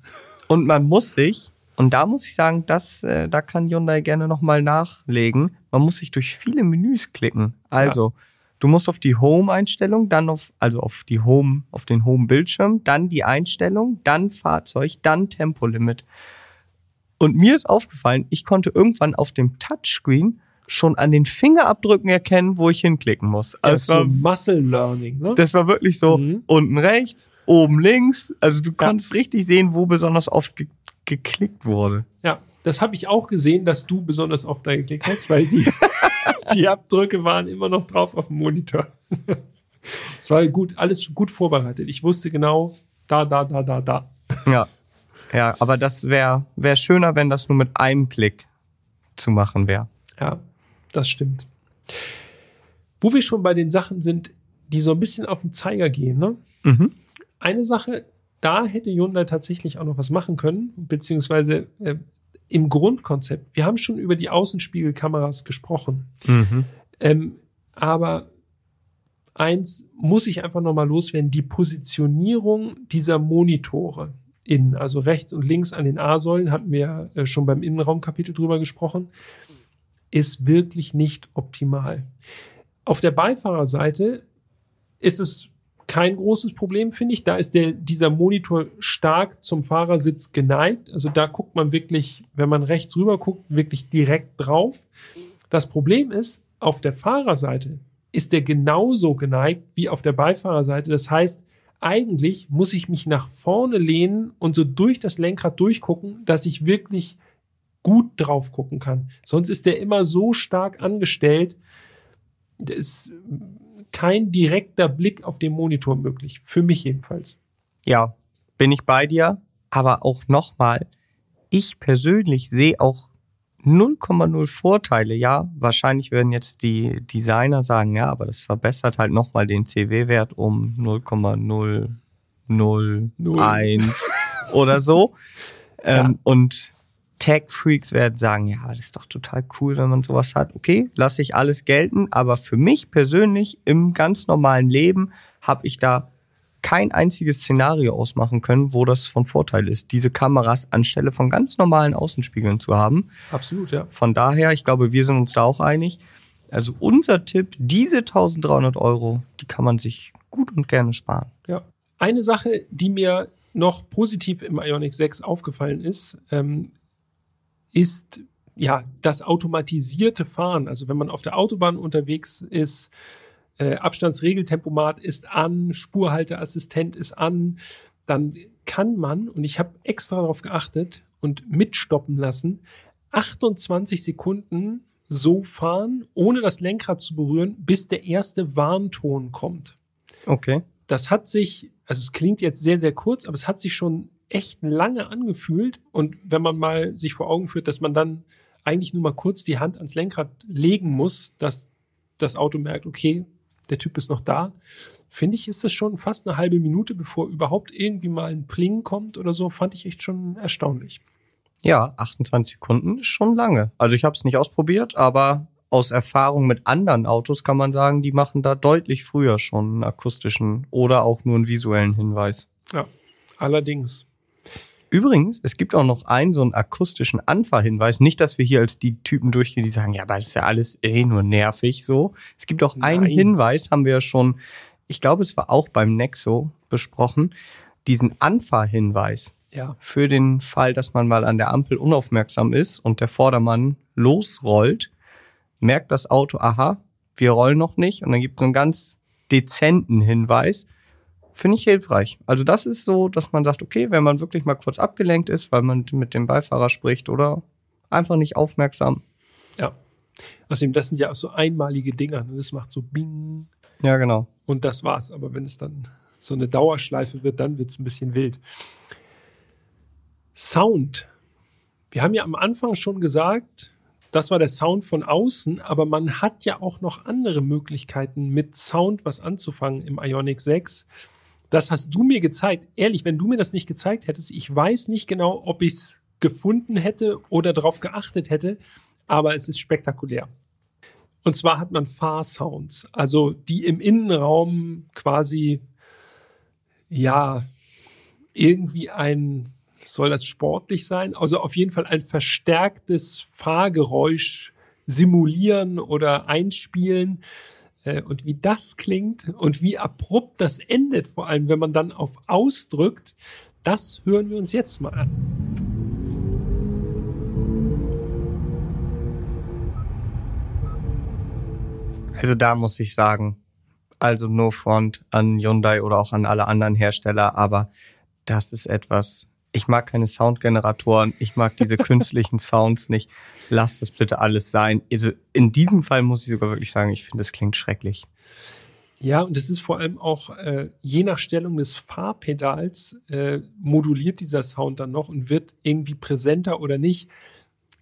Und man muss sich, und da muss ich sagen, das, äh, da kann Hyundai gerne nochmal nachlegen, man muss sich durch viele Menüs klicken. Also, du musst auf die Home-Einstellung, dann auf, also auf die Home, auf den Home-Bildschirm, dann die Einstellung, dann Fahrzeug, dann Tempolimit. Und mir ist aufgefallen, ich konnte irgendwann auf dem Touchscreen schon an den Fingerabdrücken erkennen, wo ich hinklicken muss. Das Also es war so Muscle Learning, ne? das war wirklich so Mhm. unten rechts, oben links. Also du konntest richtig sehen, wo besonders oft ge geklickt wurde. Ja, das habe ich auch gesehen, dass du besonders oft da geklickt hast, weil die, die Abdrücke waren immer noch drauf auf dem Monitor. Es war gut, alles gut vorbereitet. Ich wusste genau, da, da, da, da, da. Ja. Ja, aber das wäre wär schöner, wenn das nur mit einem Klick zu machen wäre. Ja, das stimmt. Wo wir schon bei den Sachen sind, die so ein bisschen auf den Zeiger gehen, ne? Mhm. Eine Sache, da hätte Hyundai tatsächlich auch noch was machen können, beziehungsweise äh, im Grundkonzept. Wir haben schon über die Außenspiegelkameras gesprochen. Mhm. Ähm, aber eins muss ich einfach nochmal loswerden, die Positionierung dieser Monitore innen, also rechts und links an den A-Säulen, hatten wir äh, schon beim Innenraumkapitel drüber gesprochen, ist wirklich nicht optimal. Auf der Beifahrerseite ist es kein großes Problem, finde ich. Da ist der, dieser Monitor stark zum Fahrersitz geneigt. Also da guckt man wirklich, wenn man rechts rüber guckt, wirklich direkt drauf. Das Problem ist, auf der Fahrerseite ist der genauso geneigt wie auf der Beifahrerseite. Das heißt, eigentlich muss ich mich nach vorne lehnen und so durch das Lenkrad durchgucken, dass ich wirklich gut drauf gucken kann. Sonst ist der immer so stark angestellt, da ist kein direkter Blick auf den Monitor möglich. Für mich jedenfalls. Ja, bin ich bei dir. Aber auch nochmal, ich persönlich sehe auch 0,0 Vorteile. Ja, wahrscheinlich werden jetzt die Designer sagen, ja, aber das verbessert halt nochmal den CW-Wert um 0,001 oder so. Ähm, und Tech-Freaks werden sagen, ja, das ist doch total cool, wenn man sowas hat. Okay, lasse ich alles gelten, aber für mich persönlich im ganz normalen Leben habe ich da kein einziges Szenario ausmachen können, wo das von Vorteil ist, diese Kameras anstelle von ganz normalen Außenspiegeln zu haben. Absolut, ja. Von daher, ich glaube, wir sind uns da auch einig. Also unser Tipp, diese 1300 Euro, die kann man sich gut und gerne sparen. Ja. Eine Sache, die mir noch positiv im Ionic 6 aufgefallen ist, ähm, ist ja das automatisierte Fahren. Also wenn man auf der Autobahn unterwegs ist, äh, Abstandsregeltempomat ist an, Spurhalteassistent ist an, dann kann man, und ich habe extra darauf geachtet und mitstoppen lassen, 28 Sekunden so fahren, ohne das Lenkrad zu berühren, bis der erste Warnton kommt Okay. das hat sich, also es klingt jetzt sehr, sehr kurz, aber es hat sich schon echt lange angefühlt. Und wenn man mal sich vor Augen führt, dass man dann eigentlich nur mal kurz die Hand ans Lenkrad legen muss, dass das Auto merkt, okay, der Typ ist noch da, finde ich, ist das schon fast eine halbe Minute, bevor überhaupt irgendwie mal ein Pling kommt oder so, fand ich echt schon erstaunlich. Ja, 28 Sekunden ist schon lange. Also ich habe es nicht ausprobiert, aber aus Erfahrung mit anderen Autos kann man sagen, die machen da deutlich früher schon einen akustischen oder auch nur einen visuellen Hinweis. Ja, allerdings. Übrigens, es gibt auch noch einen so einen akustischen Anfahrhinweis. Nicht, dass wir hier als die Typen durchgehen, die sagen, ja, aber das ist ja alles eh nur nervig so. Es gibt auch einen Nein. Hinweis, haben wir ja schon, ich glaube, es war auch beim Nexo besprochen, diesen Anfahrhinweis Ja, für den Fall, dass man mal an der Ampel unaufmerksam ist und der Vordermann losrollt, merkt das Auto, aha, wir rollen noch nicht und dann gibt es so einen ganz dezenten Hinweis. Finde ich hilfreich. Also das ist so, dass man sagt, okay, wenn man wirklich mal kurz abgelenkt ist, weil man mit dem Beifahrer spricht oder einfach nicht aufmerksam. ja. Außerdem, das sind ja auch so einmalige Dinger. Ne? Das macht so Bing, Ja, genau. Und das war's. Aber wenn es dann so eine Dauerschleife wird, dann wird's ein bisschen wild. Sound. Wir haben ja am Anfang schon gesagt, das war der Sound von außen, aber man hat ja auch noch andere Möglichkeiten, mit Sound was anzufangen im Ionic 6. Das hast du mir gezeigt. Ehrlich, wenn du mir das nicht gezeigt hättest, ich weiß nicht genau, ob ich es gefunden hätte oder darauf geachtet hätte, aber es ist spektakulär. Und zwar hat man Fahrsounds, also die im Innenraum quasi, ja, irgendwie ein, soll das sportlich sein? Also auf jeden Fall ein verstärktes Fahrgeräusch simulieren oder einspielen. Äh, und wie das klingt und wie abrupt das endet, vor allem wenn man dann auf ausdrückt, das hören wir uns jetzt mal an. Also da muss ich sagen, also no front an Hyundai oder auch an alle anderen Hersteller, aber das ist etwas, ich mag keine Soundgeneratoren, ich mag diese künstlichen Sounds nicht. Lass das bitte alles sein. Also in diesem Fall muss ich sogar wirklich sagen, ich finde, es klingt schrecklich. Ja, und es ist vor allem auch äh, je nach Stellung des Fahrpedals äh, moduliert dieser Sound dann noch und wird irgendwie präsenter oder nicht.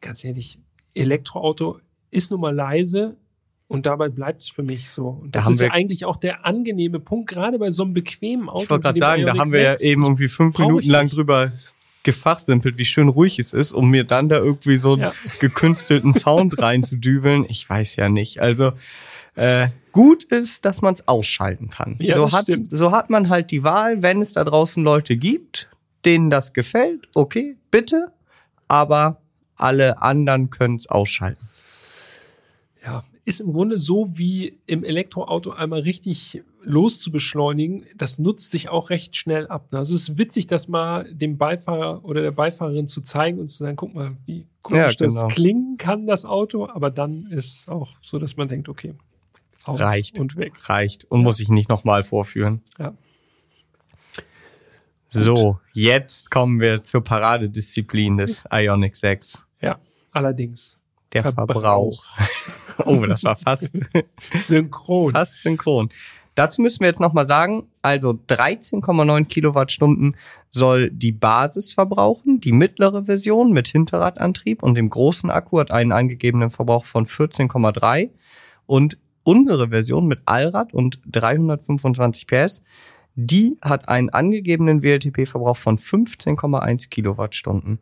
Ganz ehrlich, Elektroauto ist nun mal leise, und dabei bleibt es für mich so. Und das da ist ja eigentlich auch der angenehme Punkt, gerade bei so einem bequemen Auto. Ich wollte gerade sagen, da haben wir ja eben irgendwie fünf Minuten lang nicht. drüber gefachsimpelt, wie schön ruhig es ist, um mir dann da irgendwie so einen ja. gekünstelten Sound reinzudübeln. Ich weiß ja nicht. Also äh, gut ist, dass man es ausschalten kann. Ja, so, hat, so hat man halt die Wahl, wenn es da draußen Leute gibt, denen das gefällt, okay, bitte. Aber alle anderen können es ausschalten. Ja, ist im Grunde so wie im Elektroauto einmal richtig loszubeschleunigen. Das nutzt sich auch recht schnell ab. Ne? Also es ist witzig, das mal dem Beifahrer oder der Beifahrerin zu zeigen und zu sagen, guck mal, wie komisch ja, genau. das klingen kann, das Auto. Aber dann ist auch so, dass man denkt, okay, aus reicht und weg. Reicht und ja. muss ich nicht nochmal vorführen. Ja. So, jetzt kommen wir zur Paradedisziplin des Ionic 6. Ja, allerdings. Der Verbrauch. Verbrauch. Oh, das war fast synchron. Fast synchron. Dazu müssen wir jetzt nochmal sagen, also 13,9 Kilowattstunden soll die Basis verbrauchen. Die mittlere Version mit Hinterradantrieb und dem großen Akku hat einen angegebenen Verbrauch von 14,3 und unsere Version mit Allrad und 325 PS, die hat einen angegebenen WLTP-Verbrauch von 15,1 Kilowattstunden.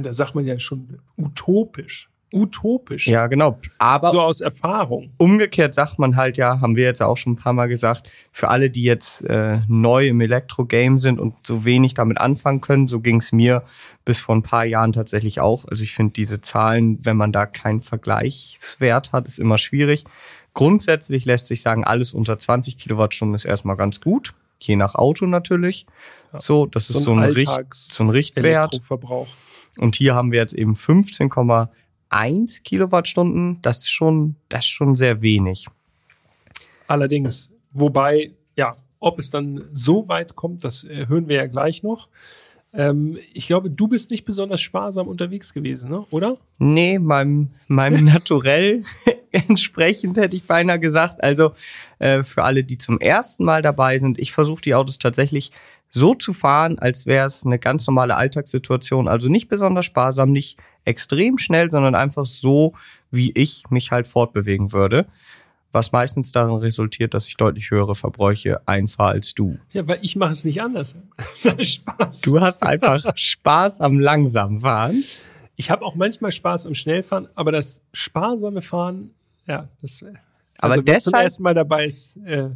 Da sagt man ja schon utopisch utopisch. Ja, genau. Aber so aus Erfahrung. Umgekehrt sagt man halt ja, haben wir jetzt auch schon ein paar Mal gesagt, für alle, die jetzt äh, neu im Elektro-Game sind und so wenig damit anfangen können, so ging es mir bis vor ein paar Jahren tatsächlich auch. Also ich finde diese Zahlen, wenn man da keinen Vergleichswert hat, ist immer schwierig. Grundsätzlich lässt sich sagen, alles unter 20 Kilowattstunden ist erstmal ganz gut. Je nach Auto natürlich. Ja. So, das ist so ein, so ein, Richt, so ein Richtwert. Und hier haben wir jetzt eben 15, 1 Kilowattstunden, das ist schon, das ist schon sehr wenig. Allerdings, wobei, ja, ob es dann so weit kommt, das äh, hören wir ja gleich noch. Ähm, ich glaube, du bist nicht besonders sparsam unterwegs gewesen, ne? oder? Nee, meinem, meinem Naturell entsprechend hätte ich beinahe gesagt. Also äh, für alle, die zum ersten Mal dabei sind, ich versuche die Autos tatsächlich so zu fahren, als wäre es eine ganz normale Alltagssituation. Also nicht besonders sparsam, nicht extrem schnell, sondern einfach so, wie ich mich halt fortbewegen würde. Was meistens darin resultiert, dass ich deutlich höhere Verbräuche einfahre als du. Ja, weil ich mache es nicht anders. Spaß. Du hast einfach Spaß am langsamen Fahren. Ich habe auch manchmal Spaß am Schnellfahren, aber das sparsame Fahren, ja, das. Also aber deshalb, zum ersten Mal dabei ist, äh,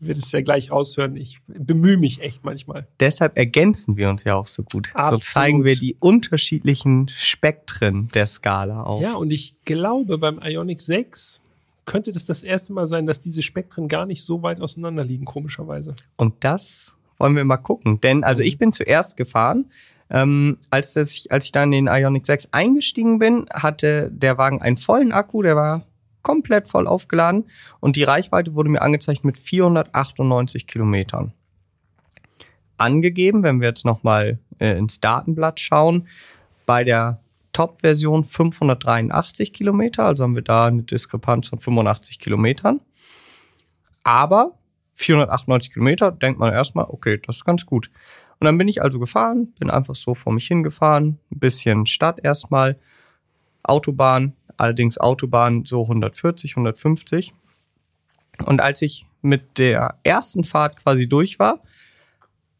wird es ja gleich raushören. Ich bemühe mich echt manchmal. Deshalb ergänzen wir uns ja auch so gut. Absolut. So zeigen wir die unterschiedlichen Spektren der Skala auf. Ja, und ich glaube, beim Ionic 6 könnte das das erste Mal sein, dass diese Spektren gar nicht so weit auseinander liegen, komischerweise. Und das wollen wir mal gucken. Denn, also ich bin zuerst gefahren. Ähm, als, das, als ich dann in den Ionic 6 eingestiegen bin, hatte der Wagen einen vollen Akku, der war komplett voll aufgeladen und die Reichweite wurde mir angezeigt mit 498 Kilometern. Angegeben, wenn wir jetzt nochmal äh, ins Datenblatt schauen, bei der Top-Version 583 Kilometer, also haben wir da eine Diskrepanz von 85 Kilometern. Aber 498 Kilometer, denkt man erstmal, okay, das ist ganz gut. Und dann bin ich also gefahren, bin einfach so vor mich hingefahren, ein bisschen Stadt erstmal, Autobahn, allerdings Autobahn so 140, 150. Und als ich mit der ersten Fahrt quasi durch war,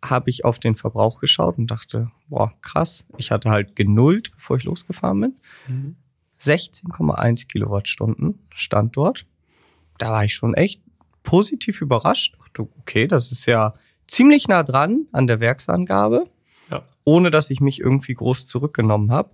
habe ich auf den Verbrauch geschaut und dachte, boah, krass. Ich hatte halt genullt, bevor ich losgefahren bin. Mhm. 16,1 Kilowattstunden stand dort. Da war ich schon echt positiv überrascht. Dachte, okay, das ist ja ziemlich nah dran an der Werksangabe, ja. ohne dass ich mich irgendwie groß zurückgenommen habe.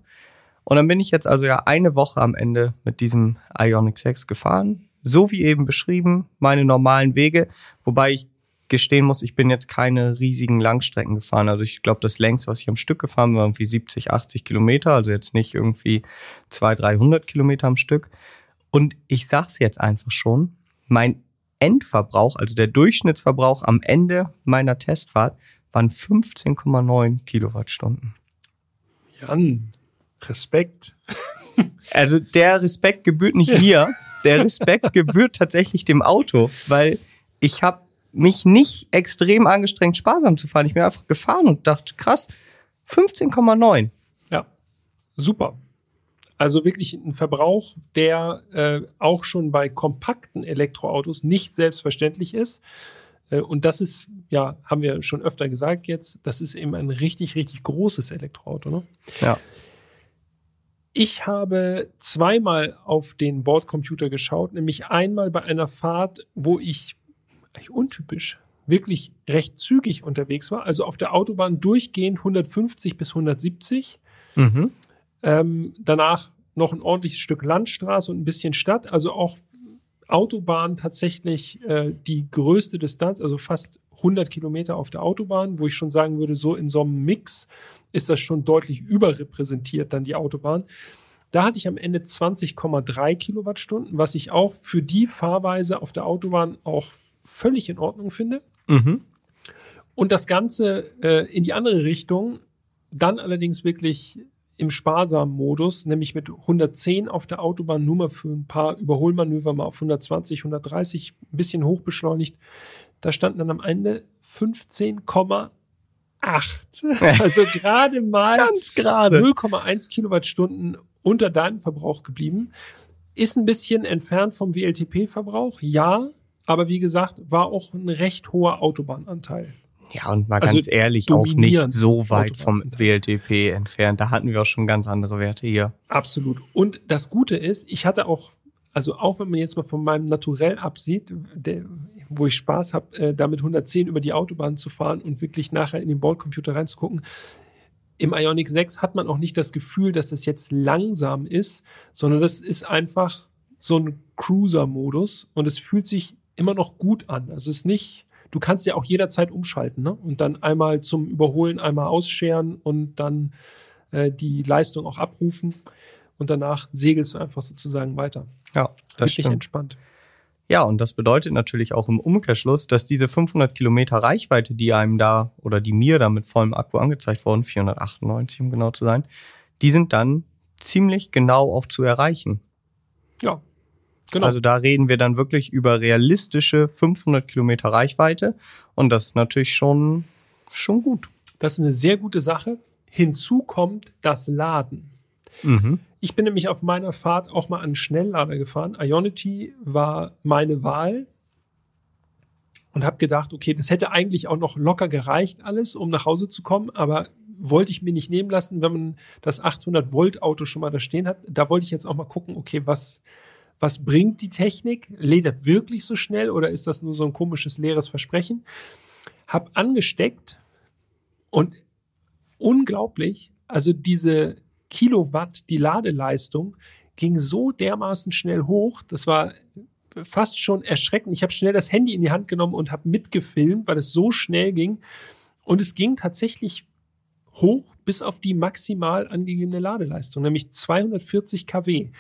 Und dann bin ich jetzt also ja eine Woche am Ende mit diesem Ionic 6 gefahren. So wie eben beschrieben, meine normalen Wege, wobei ich gestehen muss, ich bin jetzt keine riesigen Langstrecken gefahren. Also ich glaube, das längste, was ich am Stück gefahren bin, war irgendwie 70, 80 Kilometer, also jetzt nicht irgendwie 200, 300 Kilometer am Stück. Und ich sag's jetzt einfach schon, mein Endverbrauch, also der Durchschnittsverbrauch am Ende meiner Testfahrt, waren 15,9 Kilowattstunden. Jan, Respekt. Also der Respekt gebührt nicht mir, der Respekt gebührt tatsächlich dem Auto, weil ich habe mich nicht extrem angestrengt, sparsam zu fahren. Ich bin einfach gefahren und dachte, krass, 15,9. Ja, super. Also wirklich ein Verbrauch, der äh, auch schon bei kompakten Elektroautos nicht selbstverständlich ist. Äh, und das ist, ja, haben wir schon öfter gesagt jetzt, das ist eben ein richtig, richtig großes Elektroauto. Ne? Ja. Ich habe zweimal auf den Bordcomputer geschaut, nämlich einmal bei einer Fahrt, wo ich eigentlich untypisch, wirklich recht zügig unterwegs war. Also auf der Autobahn durchgehend 150 bis 170. Mhm. Ähm, danach noch ein ordentliches Stück Landstraße und ein bisschen Stadt. Also auch Autobahn tatsächlich äh, die größte Distanz, also fast 100 Kilometer auf der Autobahn, wo ich schon sagen würde, so in so einem Mix ist das schon deutlich überrepräsentiert, dann die Autobahn. Da hatte ich am Ende 20,3 Kilowattstunden, was ich auch für die Fahrweise auf der Autobahn auch völlig in Ordnung finde. Mhm. Und das Ganze äh, in die andere Richtung, dann allerdings wirklich im sparsamen Modus, nämlich mit 110 auf der Autobahn, nur mal für ein paar Überholmanöver mal auf 120, 130, ein bisschen hochbeschleunigt. Da standen dann am Ende 15,8. Also gerade mal Ganz gerade. 0,1 Kilowattstunden unter deinem Verbrauch geblieben. Ist ein bisschen entfernt vom WLTP-Verbrauch, ja, aber wie gesagt, war auch ein recht hoher Autobahnanteil. Ja, und mal also ganz ehrlich, auch nicht so weit vom WLTP entfernt. Da hatten wir auch schon ganz andere Werte hier. Absolut. Und das Gute ist, ich hatte auch, also auch wenn man jetzt mal von meinem Naturell absieht, der, wo ich Spaß habe, äh, damit 110 über die Autobahn zu fahren und wirklich nachher in den Bordcomputer reinzugucken, im Ionic 6 hat man auch nicht das Gefühl, dass das jetzt langsam ist, sondern das ist einfach so ein Cruiser-Modus und es fühlt sich immer noch gut an. Also es ist nicht, du kannst ja auch jederzeit umschalten ne? und dann einmal zum Überholen einmal ausscheren und dann äh, die Leistung auch abrufen und danach segelst du einfach sozusagen weiter. Ja, das Richtig stimmt. entspannt. Ja, und das bedeutet natürlich auch im Umkehrschluss, dass diese 500 Kilometer Reichweite, die einem da oder die mir da mit vollem Akku angezeigt wurden, 498 um genau zu sein, die sind dann ziemlich genau auch zu erreichen. Ja, Genau. Also da reden wir dann wirklich über realistische 500 Kilometer Reichweite und das ist natürlich schon, schon gut. Das ist eine sehr gute Sache. Hinzu kommt das Laden. Mhm. Ich bin nämlich auf meiner Fahrt auch mal an Schnelllader gefahren. Ionity war meine Wahl und habe gedacht, okay, das hätte eigentlich auch noch locker gereicht alles, um nach Hause zu kommen, aber wollte ich mir nicht nehmen lassen, wenn man das 800 Volt Auto schon mal da stehen hat. Da wollte ich jetzt auch mal gucken, okay, was was bringt die Technik? Lädt er wirklich so schnell oder ist das nur so ein komisches leeres Versprechen? Hab angesteckt und unglaublich, also diese Kilowatt, die Ladeleistung ging so dermaßen schnell hoch, das war fast schon erschreckend. Ich habe schnell das Handy in die Hand genommen und habe mitgefilmt, weil es so schnell ging. Und es ging tatsächlich hoch bis auf die maximal angegebene Ladeleistung, nämlich 240 kW.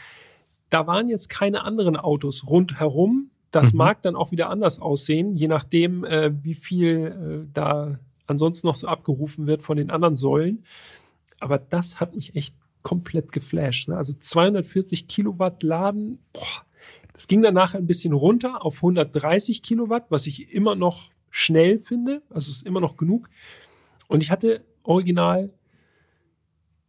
Da waren jetzt keine anderen Autos rundherum. Das mhm. mag dann auch wieder anders aussehen, je nachdem, äh, wie viel äh, da ansonsten noch so abgerufen wird von den anderen Säulen. Aber das hat mich echt komplett geflasht. Ne? Also 240 Kilowatt Laden, boah, das ging dann nachher ein bisschen runter auf 130 Kilowatt, was ich immer noch schnell finde. Also ist immer noch genug. Und ich hatte original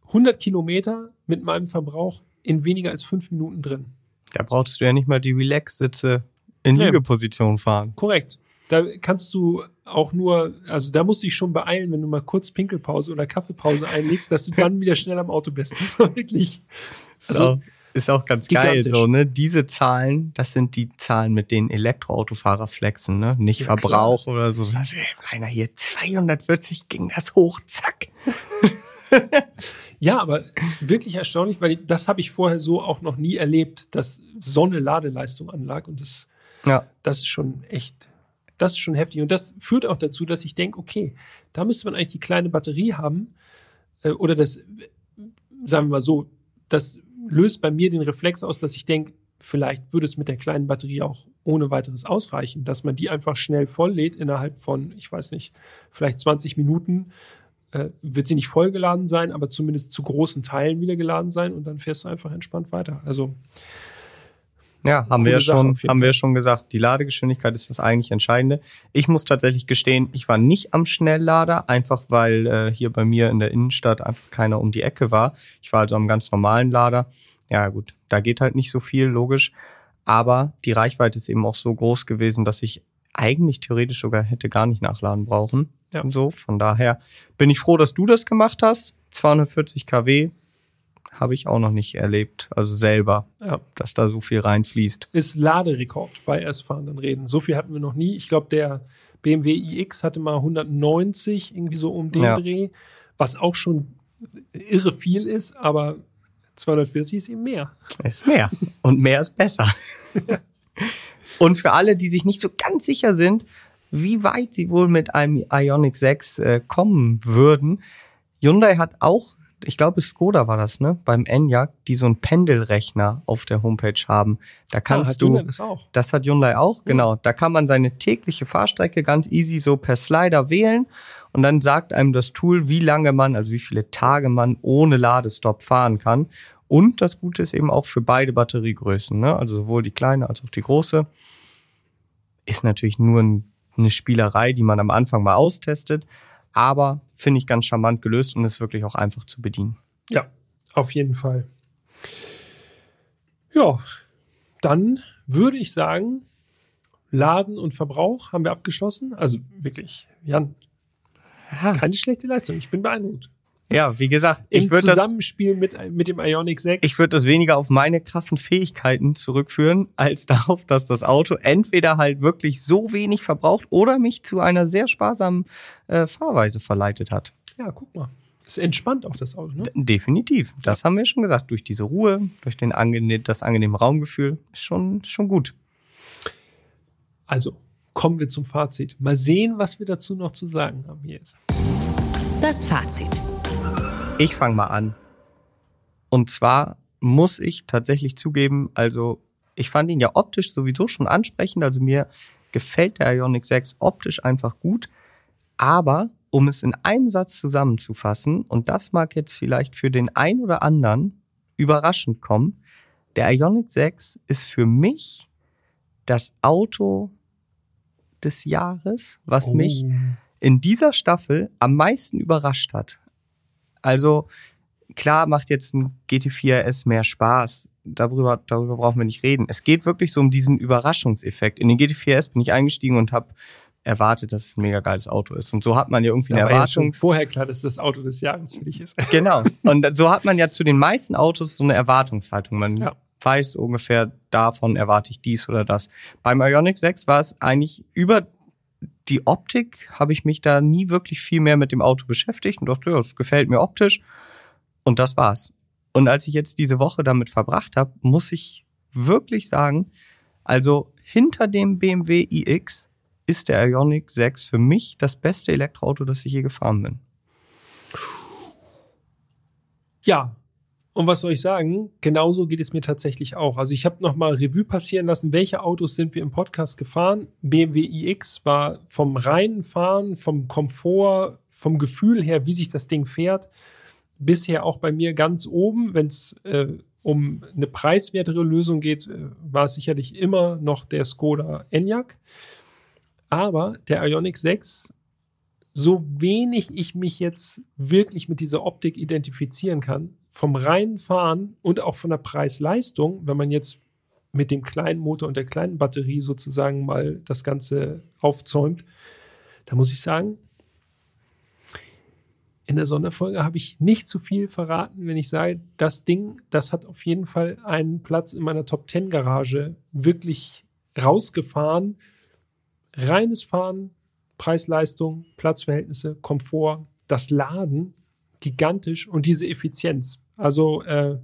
100 Kilometer mit meinem Verbrauch in weniger als fünf Minuten drin. Da brauchst du ja nicht mal die Relax-Sitze in. Liegeposition fahren. Korrekt. Da kannst du auch nur, also da musst du dich schon beeilen, wenn du mal kurz Pinkelpause oder Kaffeepause einlegst, dass du dann wieder schnell am Auto bist. Das war wirklich. Ist, Also, auch, ist auch ganz geil so, ne? Diese Zahlen, das sind die Zahlen, mit denen Elektroautofahrer flexen, ne? Nicht Ja, Verbrauch oder so. Einer hier 240 ging das hoch, zack. Ja, aber wirklich erstaunlich, weil das habe ich vorher so auch noch nie erlebt, dass so eine Ladeleistung anlag und das, Ja. das ist schon echt, das ist schon heftig. Und das führt auch dazu, dass ich denke, okay, da müsste man eigentlich die kleine Batterie haben äh, oder das, sagen wir mal so, das löst bei mir den Reflex aus, dass ich denke, vielleicht würde es mit der kleinen Batterie auch ohne weiteres ausreichen, dass man die einfach schnell volllädt innerhalb von, ich weiß nicht, vielleicht 20 Minuten äh, wird sie nicht vollgeladen sein, aber zumindest zu großen Teilen wieder geladen sein und dann fährst du einfach entspannt weiter. Also Ja, haben wir ja schon, haben wir schon gesagt. Die Ladegeschwindigkeit ist das eigentlich Entscheidende. Ich muss tatsächlich gestehen, ich war nicht am Schnelllader, einfach weil äh, hier bei mir in der Innenstadt einfach keiner um die Ecke war. Ich war also am ganz normalen Lader. Ja, gut, da geht halt nicht so viel, logisch. Aber die Reichweite ist eben auch so groß gewesen, dass ich eigentlich theoretisch sogar hätte gar nicht nachladen brauchen. Ja. Und so, von daher bin ich froh, dass du das gemacht hast. 240 kW habe ich auch noch nicht erlebt, also selber, ja, dass da so viel reinfließt. ist Laderekord bei S-fahrenden Räden. So viel hatten wir noch nie. Ich glaube, der BMW iX hatte mal 190, irgendwie so um den Ja. Dreh, was auch schon irre viel ist, aber 240 ist eben mehr. Ist mehr. Und mehr ist besser. Und für alle, die sich nicht so ganz sicher sind, wie weit sie wohl mit einem Ioniq 6 äh, kommen würden, Hyundai hat auch, ich glaube Skoda war das, ne, beim Enyaq, die so einen Pendelrechner auf der Homepage haben. Da kannst Ah, hat du, Hyundai das auch. das hat Hyundai auch, genau. Da kann man seine tägliche Fahrstrecke ganz easy so per Slider wählen und dann sagt einem das Tool, wie lange man, also wie viele Tage man ohne Ladestopp fahren kann. Und das Gute ist eben auch für beide Batteriegrößen, ne? also sowohl die kleine als auch die große. Ist natürlich nur ein, eine Spielerei, die man am Anfang mal austestet, aber finde ich ganz charmant gelöst und ist wirklich auch einfach zu bedienen. Ja, auf jeden Fall. Ja, dann würde ich sagen, Laden und Verbrauch haben wir abgeschlossen. Also wirklich, Jan, keine schlechte Leistung. Ich bin beeindruckt. Ja, wie gesagt, Im ich würde das Zusammenspiel mit, mit dem Ionic 6. Ich würde das weniger auf meine krassen Fähigkeiten zurückführen, als darauf, dass das Auto entweder halt wirklich so wenig verbraucht oder mich zu einer sehr sparsamen äh, Fahrweise verleitet hat. ja, guck mal. Ist entspannt auch das Auto, ne? Definitiv. Das haben wir schon gesagt. Durch diese Ruhe, durch den angene das angenehme Raumgefühl. Ist schon, schon gut. Also, kommen wir zum Fazit. Mal sehen, was wir dazu noch zu sagen haben hier jetzt. Das Fazit. Ich fange mal an. Und zwar muss ich tatsächlich zugeben, also ich fand ihn ja optisch sowieso schon ansprechend, also mir gefällt der Ioniq 6 optisch einfach gut, aber um es in einem Satz zusammenzufassen, und das mag jetzt vielleicht für den ein oder anderen überraschend kommen, der Ioniq 6 ist für mich das Auto des Jahres, was mich in dieser Staffel am meisten überrascht hat. Also klar macht jetzt ein GT4 RS mehr Spaß. Darüber, darüber brauchen wir nicht reden. Es geht wirklich so um diesen Überraschungseffekt. In den GT4 RS bin ich eingestiegen und habe erwartet, dass es ein mega geiles Auto ist. Und so hat man ja irgendwie eine Da ja schon Erwartung. vorher klar, dass das Auto des Jahres für dich ist. Genau. Und so hat man ja zu den meisten Autos so eine Erwartungshaltung. Man Ja. weiß ungefähr, davon erwarte ich dies oder das. Beim Ioniq 6 war es eigentlich über die Optik, habe ich mich da nie wirklich viel mehr mit dem Auto beschäftigt und dachte, ja, es gefällt mir optisch. Und das war's. Und als ich jetzt diese Woche damit verbracht habe, muss ich wirklich sagen, also hinter dem BMW iX ist der Ioniq 6 für mich das beste Elektroauto, das ich je gefahren bin. Ja. Und was soll ich sagen? Genauso geht es mir tatsächlich auch. Also ich habe nochmal Revue passieren lassen, welche Autos sind wir im Podcast gefahren. BMW iX war vom reinen Fahren, vom Komfort, vom Gefühl her, wie sich das Ding fährt, bisher auch bei mir ganz oben. Wenn es äh, um eine preiswertere Lösung geht, äh, war es sicherlich immer noch der Skoda Enyaq. Aber der Ioniq 6 so wenig ich mich jetzt wirklich mit dieser Optik identifizieren kann, vom reinen Fahren und auch von der Preis-Leistung, wenn man jetzt mit dem kleinen Motor und der kleinen Batterie sozusagen mal das Ganze aufzäumt, da muss ich sagen, in der Sonderfolge habe ich nicht zu viel verraten, wenn ich sage, das Ding, das hat auf jeden Fall einen Platz in meiner Top 10 Garage wirklich rausgefahren. Reines Fahren, Preis-Leistung, Platzverhältnisse, Komfort, das Laden gigantisch und diese Effizienz. Also äh,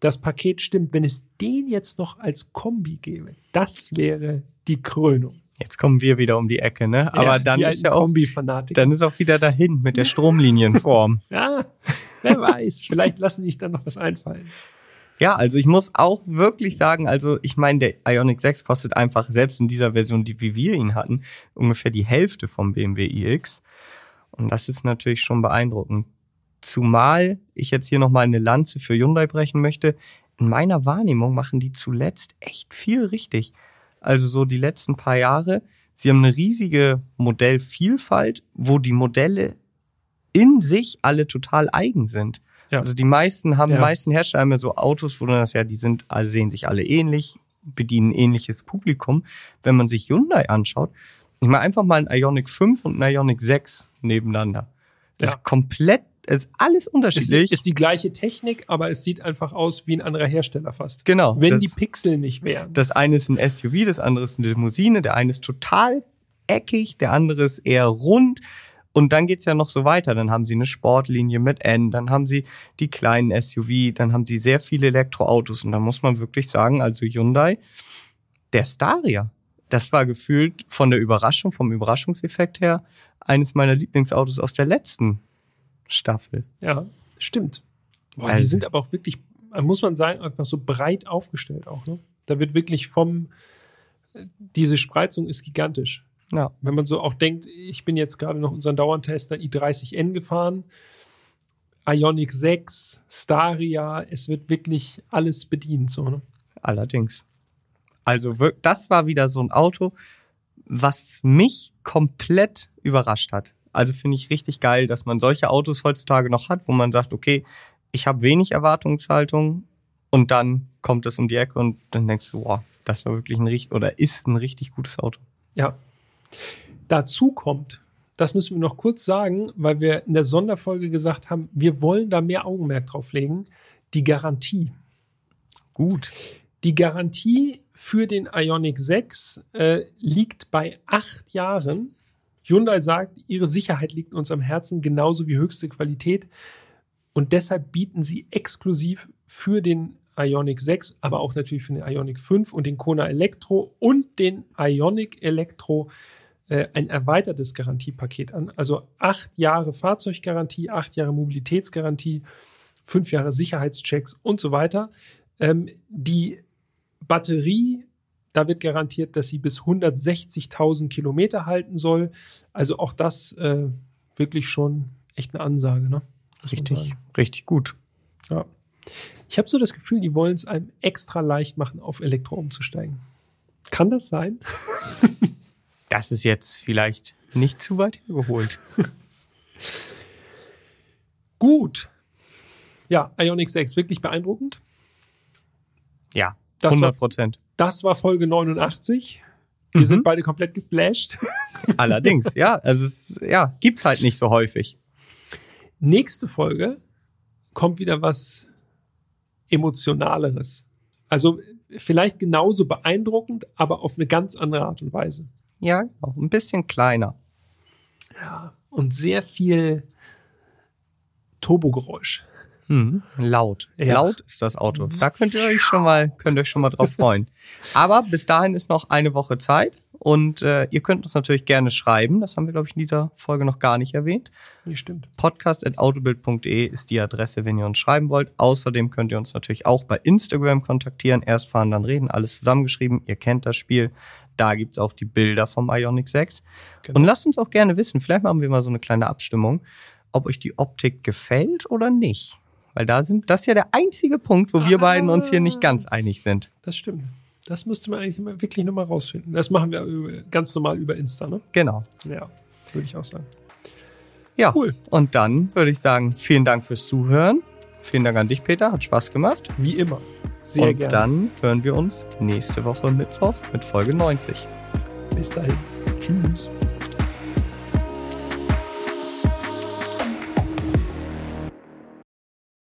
das Paket stimmt. Wenn es den jetzt noch als Kombi gäbe, das wäre die Krönung. Jetzt kommen wir wieder um die Ecke, ne? Aber Ja, dann ist ja auch, dann ist auch wieder dahin mit der Stromlinienform. Ja, wer weiß. Vielleicht lassen sich dann noch was einfallen. Ja, also ich muss auch wirklich sagen, also ich meine, der Ionic 6 kostet einfach, selbst in dieser Version, die wie wir ihn hatten, ungefähr die Hälfte vom BMW iX. Und das ist natürlich schon beeindruckend. Zumal ich jetzt hier nochmal eine Lanze für Hyundai brechen möchte. In meiner Wahrnehmung machen die zuletzt echt viel richtig. Also so die letzten paar Jahre. Sie haben eine riesige Modellvielfalt, wo die Modelle in sich alle total eigen sind. Ja. Also die meisten haben, Ja. die meisten Hersteller haben ja so Autos, wo du das ja, die sind, also sehen sich alle ähnlich, bedienen ähnliches Publikum. Wenn man sich Hyundai anschaut, ich meine einfach mal ein Ionic 5 und ein Ionic 6 nebeneinander. Das Ja. ist komplett, es ist alles Es unterschiedlich. ist die gleiche Technik, aber es sieht einfach aus wie ein anderer Hersteller fast. genau. Wenn das, die Pixel nicht wären. das eine ist ein SUV, das andere ist eine Limousine, der eine ist total eckig, der andere ist eher rund. Und dann geht's ja noch so weiter. Dann haben sie eine Sportlinie mit N, dann haben sie die kleinen SUV, dann haben sie sehr viele Elektroautos. Und da muss man wirklich sagen, also Hyundai, der Staria, das war gefühlt von der Überraschung, vom Überraschungseffekt her, eines meiner Lieblingsautos aus der letzten Staffel. Ja, stimmt. Boah, die Also- sind aber auch wirklich, muss man sagen, einfach so breit aufgestellt auch. Ne? Da wird wirklich vom, diese Spreizung ist gigantisch. Ja. Wenn man so auch denkt, ich bin jetzt gerade noch unseren Dauerntester i30N gefahren, Ionic 6, Staria, es wird wirklich alles bedient. So, ne? Allerdings. Also das war wieder so ein Auto, was mich komplett überrascht hat. Also finde ich richtig geil, dass man solche Autos heutzutage noch hat, wo man sagt, okay, ich habe wenig Erwartungshaltung und dann kommt es um die Ecke und dann denkst du, wow, das war wirklich ein richtig oder ist ein richtig gutes Auto. Ja. Dazu kommt, das müssen wir noch kurz sagen, weil wir in der Sonderfolge gesagt haben, wir wollen da mehr Augenmerk drauf legen, die Garantie. Gut. Die Garantie für den Ionic 6 äh, liegt bei acht Jahren. Hyundai sagt, ihre Sicherheit liegt uns am Herzen, genauso wie höchste Qualität. Und deshalb bieten sie exklusiv für den Ionic 6, aber auch natürlich für den Ionic 5 und den Kona Elektro und den Ionic Elektro äh, ein erweitertes Garantiepaket an. Also acht Jahre Fahrzeuggarantie, acht Jahre Mobilitätsgarantie, fünf Jahre Sicherheitschecks und so weiter. Ähm, die Batterie, da wird garantiert, dass sie bis 160.000 Kilometer halten soll. Also auch das äh, wirklich schon echt eine Ansage. Ne? Richtig, richtig gut. Ja. Ich habe so das Gefühl, die wollen es einem extra leicht machen, auf Elektro umzusteigen. Kann das sein? Das ist jetzt vielleicht nicht zu weit hergeholt. Gut. Ja, Ionic 6, wirklich beeindruckend. Ja, Das 100 Prozent. Das war Folge 89. Wir Mhm. sind beide komplett geflasht. Allerdings, ja, also es, ja, gibt's halt nicht so häufig. Nächste Folge kommt wieder was Emotionaleres. Also vielleicht genauso beeindruckend, aber auf eine ganz andere Art und Weise. Ja, auch ein bisschen kleiner. Ja. Und sehr viel Turbogeräusch. Mhm. Laut. Ja. Laut ist das Auto. Da könnt ihr euch schon mal, könnt ihr euch schon mal drauf freuen. Aber bis dahin ist noch eine Woche Zeit und äh, ihr könnt uns natürlich gerne schreiben. Das haben wir, glaube ich, in dieser Folge noch gar nicht erwähnt. Nee, stimmt. Podcast.autobild.de ist die Adresse, wenn ihr uns schreiben wollt. Außerdem könnt ihr uns natürlich auch bei Instagram kontaktieren. Erst fahren, dann reden, alles zusammengeschrieben. Ihr kennt das Spiel. Da gibt's auch die Bilder vom Ionic 6. Genau. Und lasst uns auch gerne wissen, vielleicht machen wir mal so eine kleine Abstimmung, ob euch die Optik gefällt oder nicht. Weil da sind, das ist ja der einzige Punkt, wo wir Ah. beiden uns hier nicht ganz einig sind. Das stimmt. Das müsste man eigentlich wirklich nochmal rausfinden. Das machen wir ganz normal über Insta, ne? Genau. Ja, würde ich auch sagen. Ja. Cool. Und dann würde ich sagen, vielen Dank fürs Zuhören. Vielen Dank an dich, Peter. Hat Spaß gemacht. Wie immer. Sehr Und gerne. dann hören wir uns nächste Woche Mittwoch mit Folge 90. Bis dahin. Tschüss.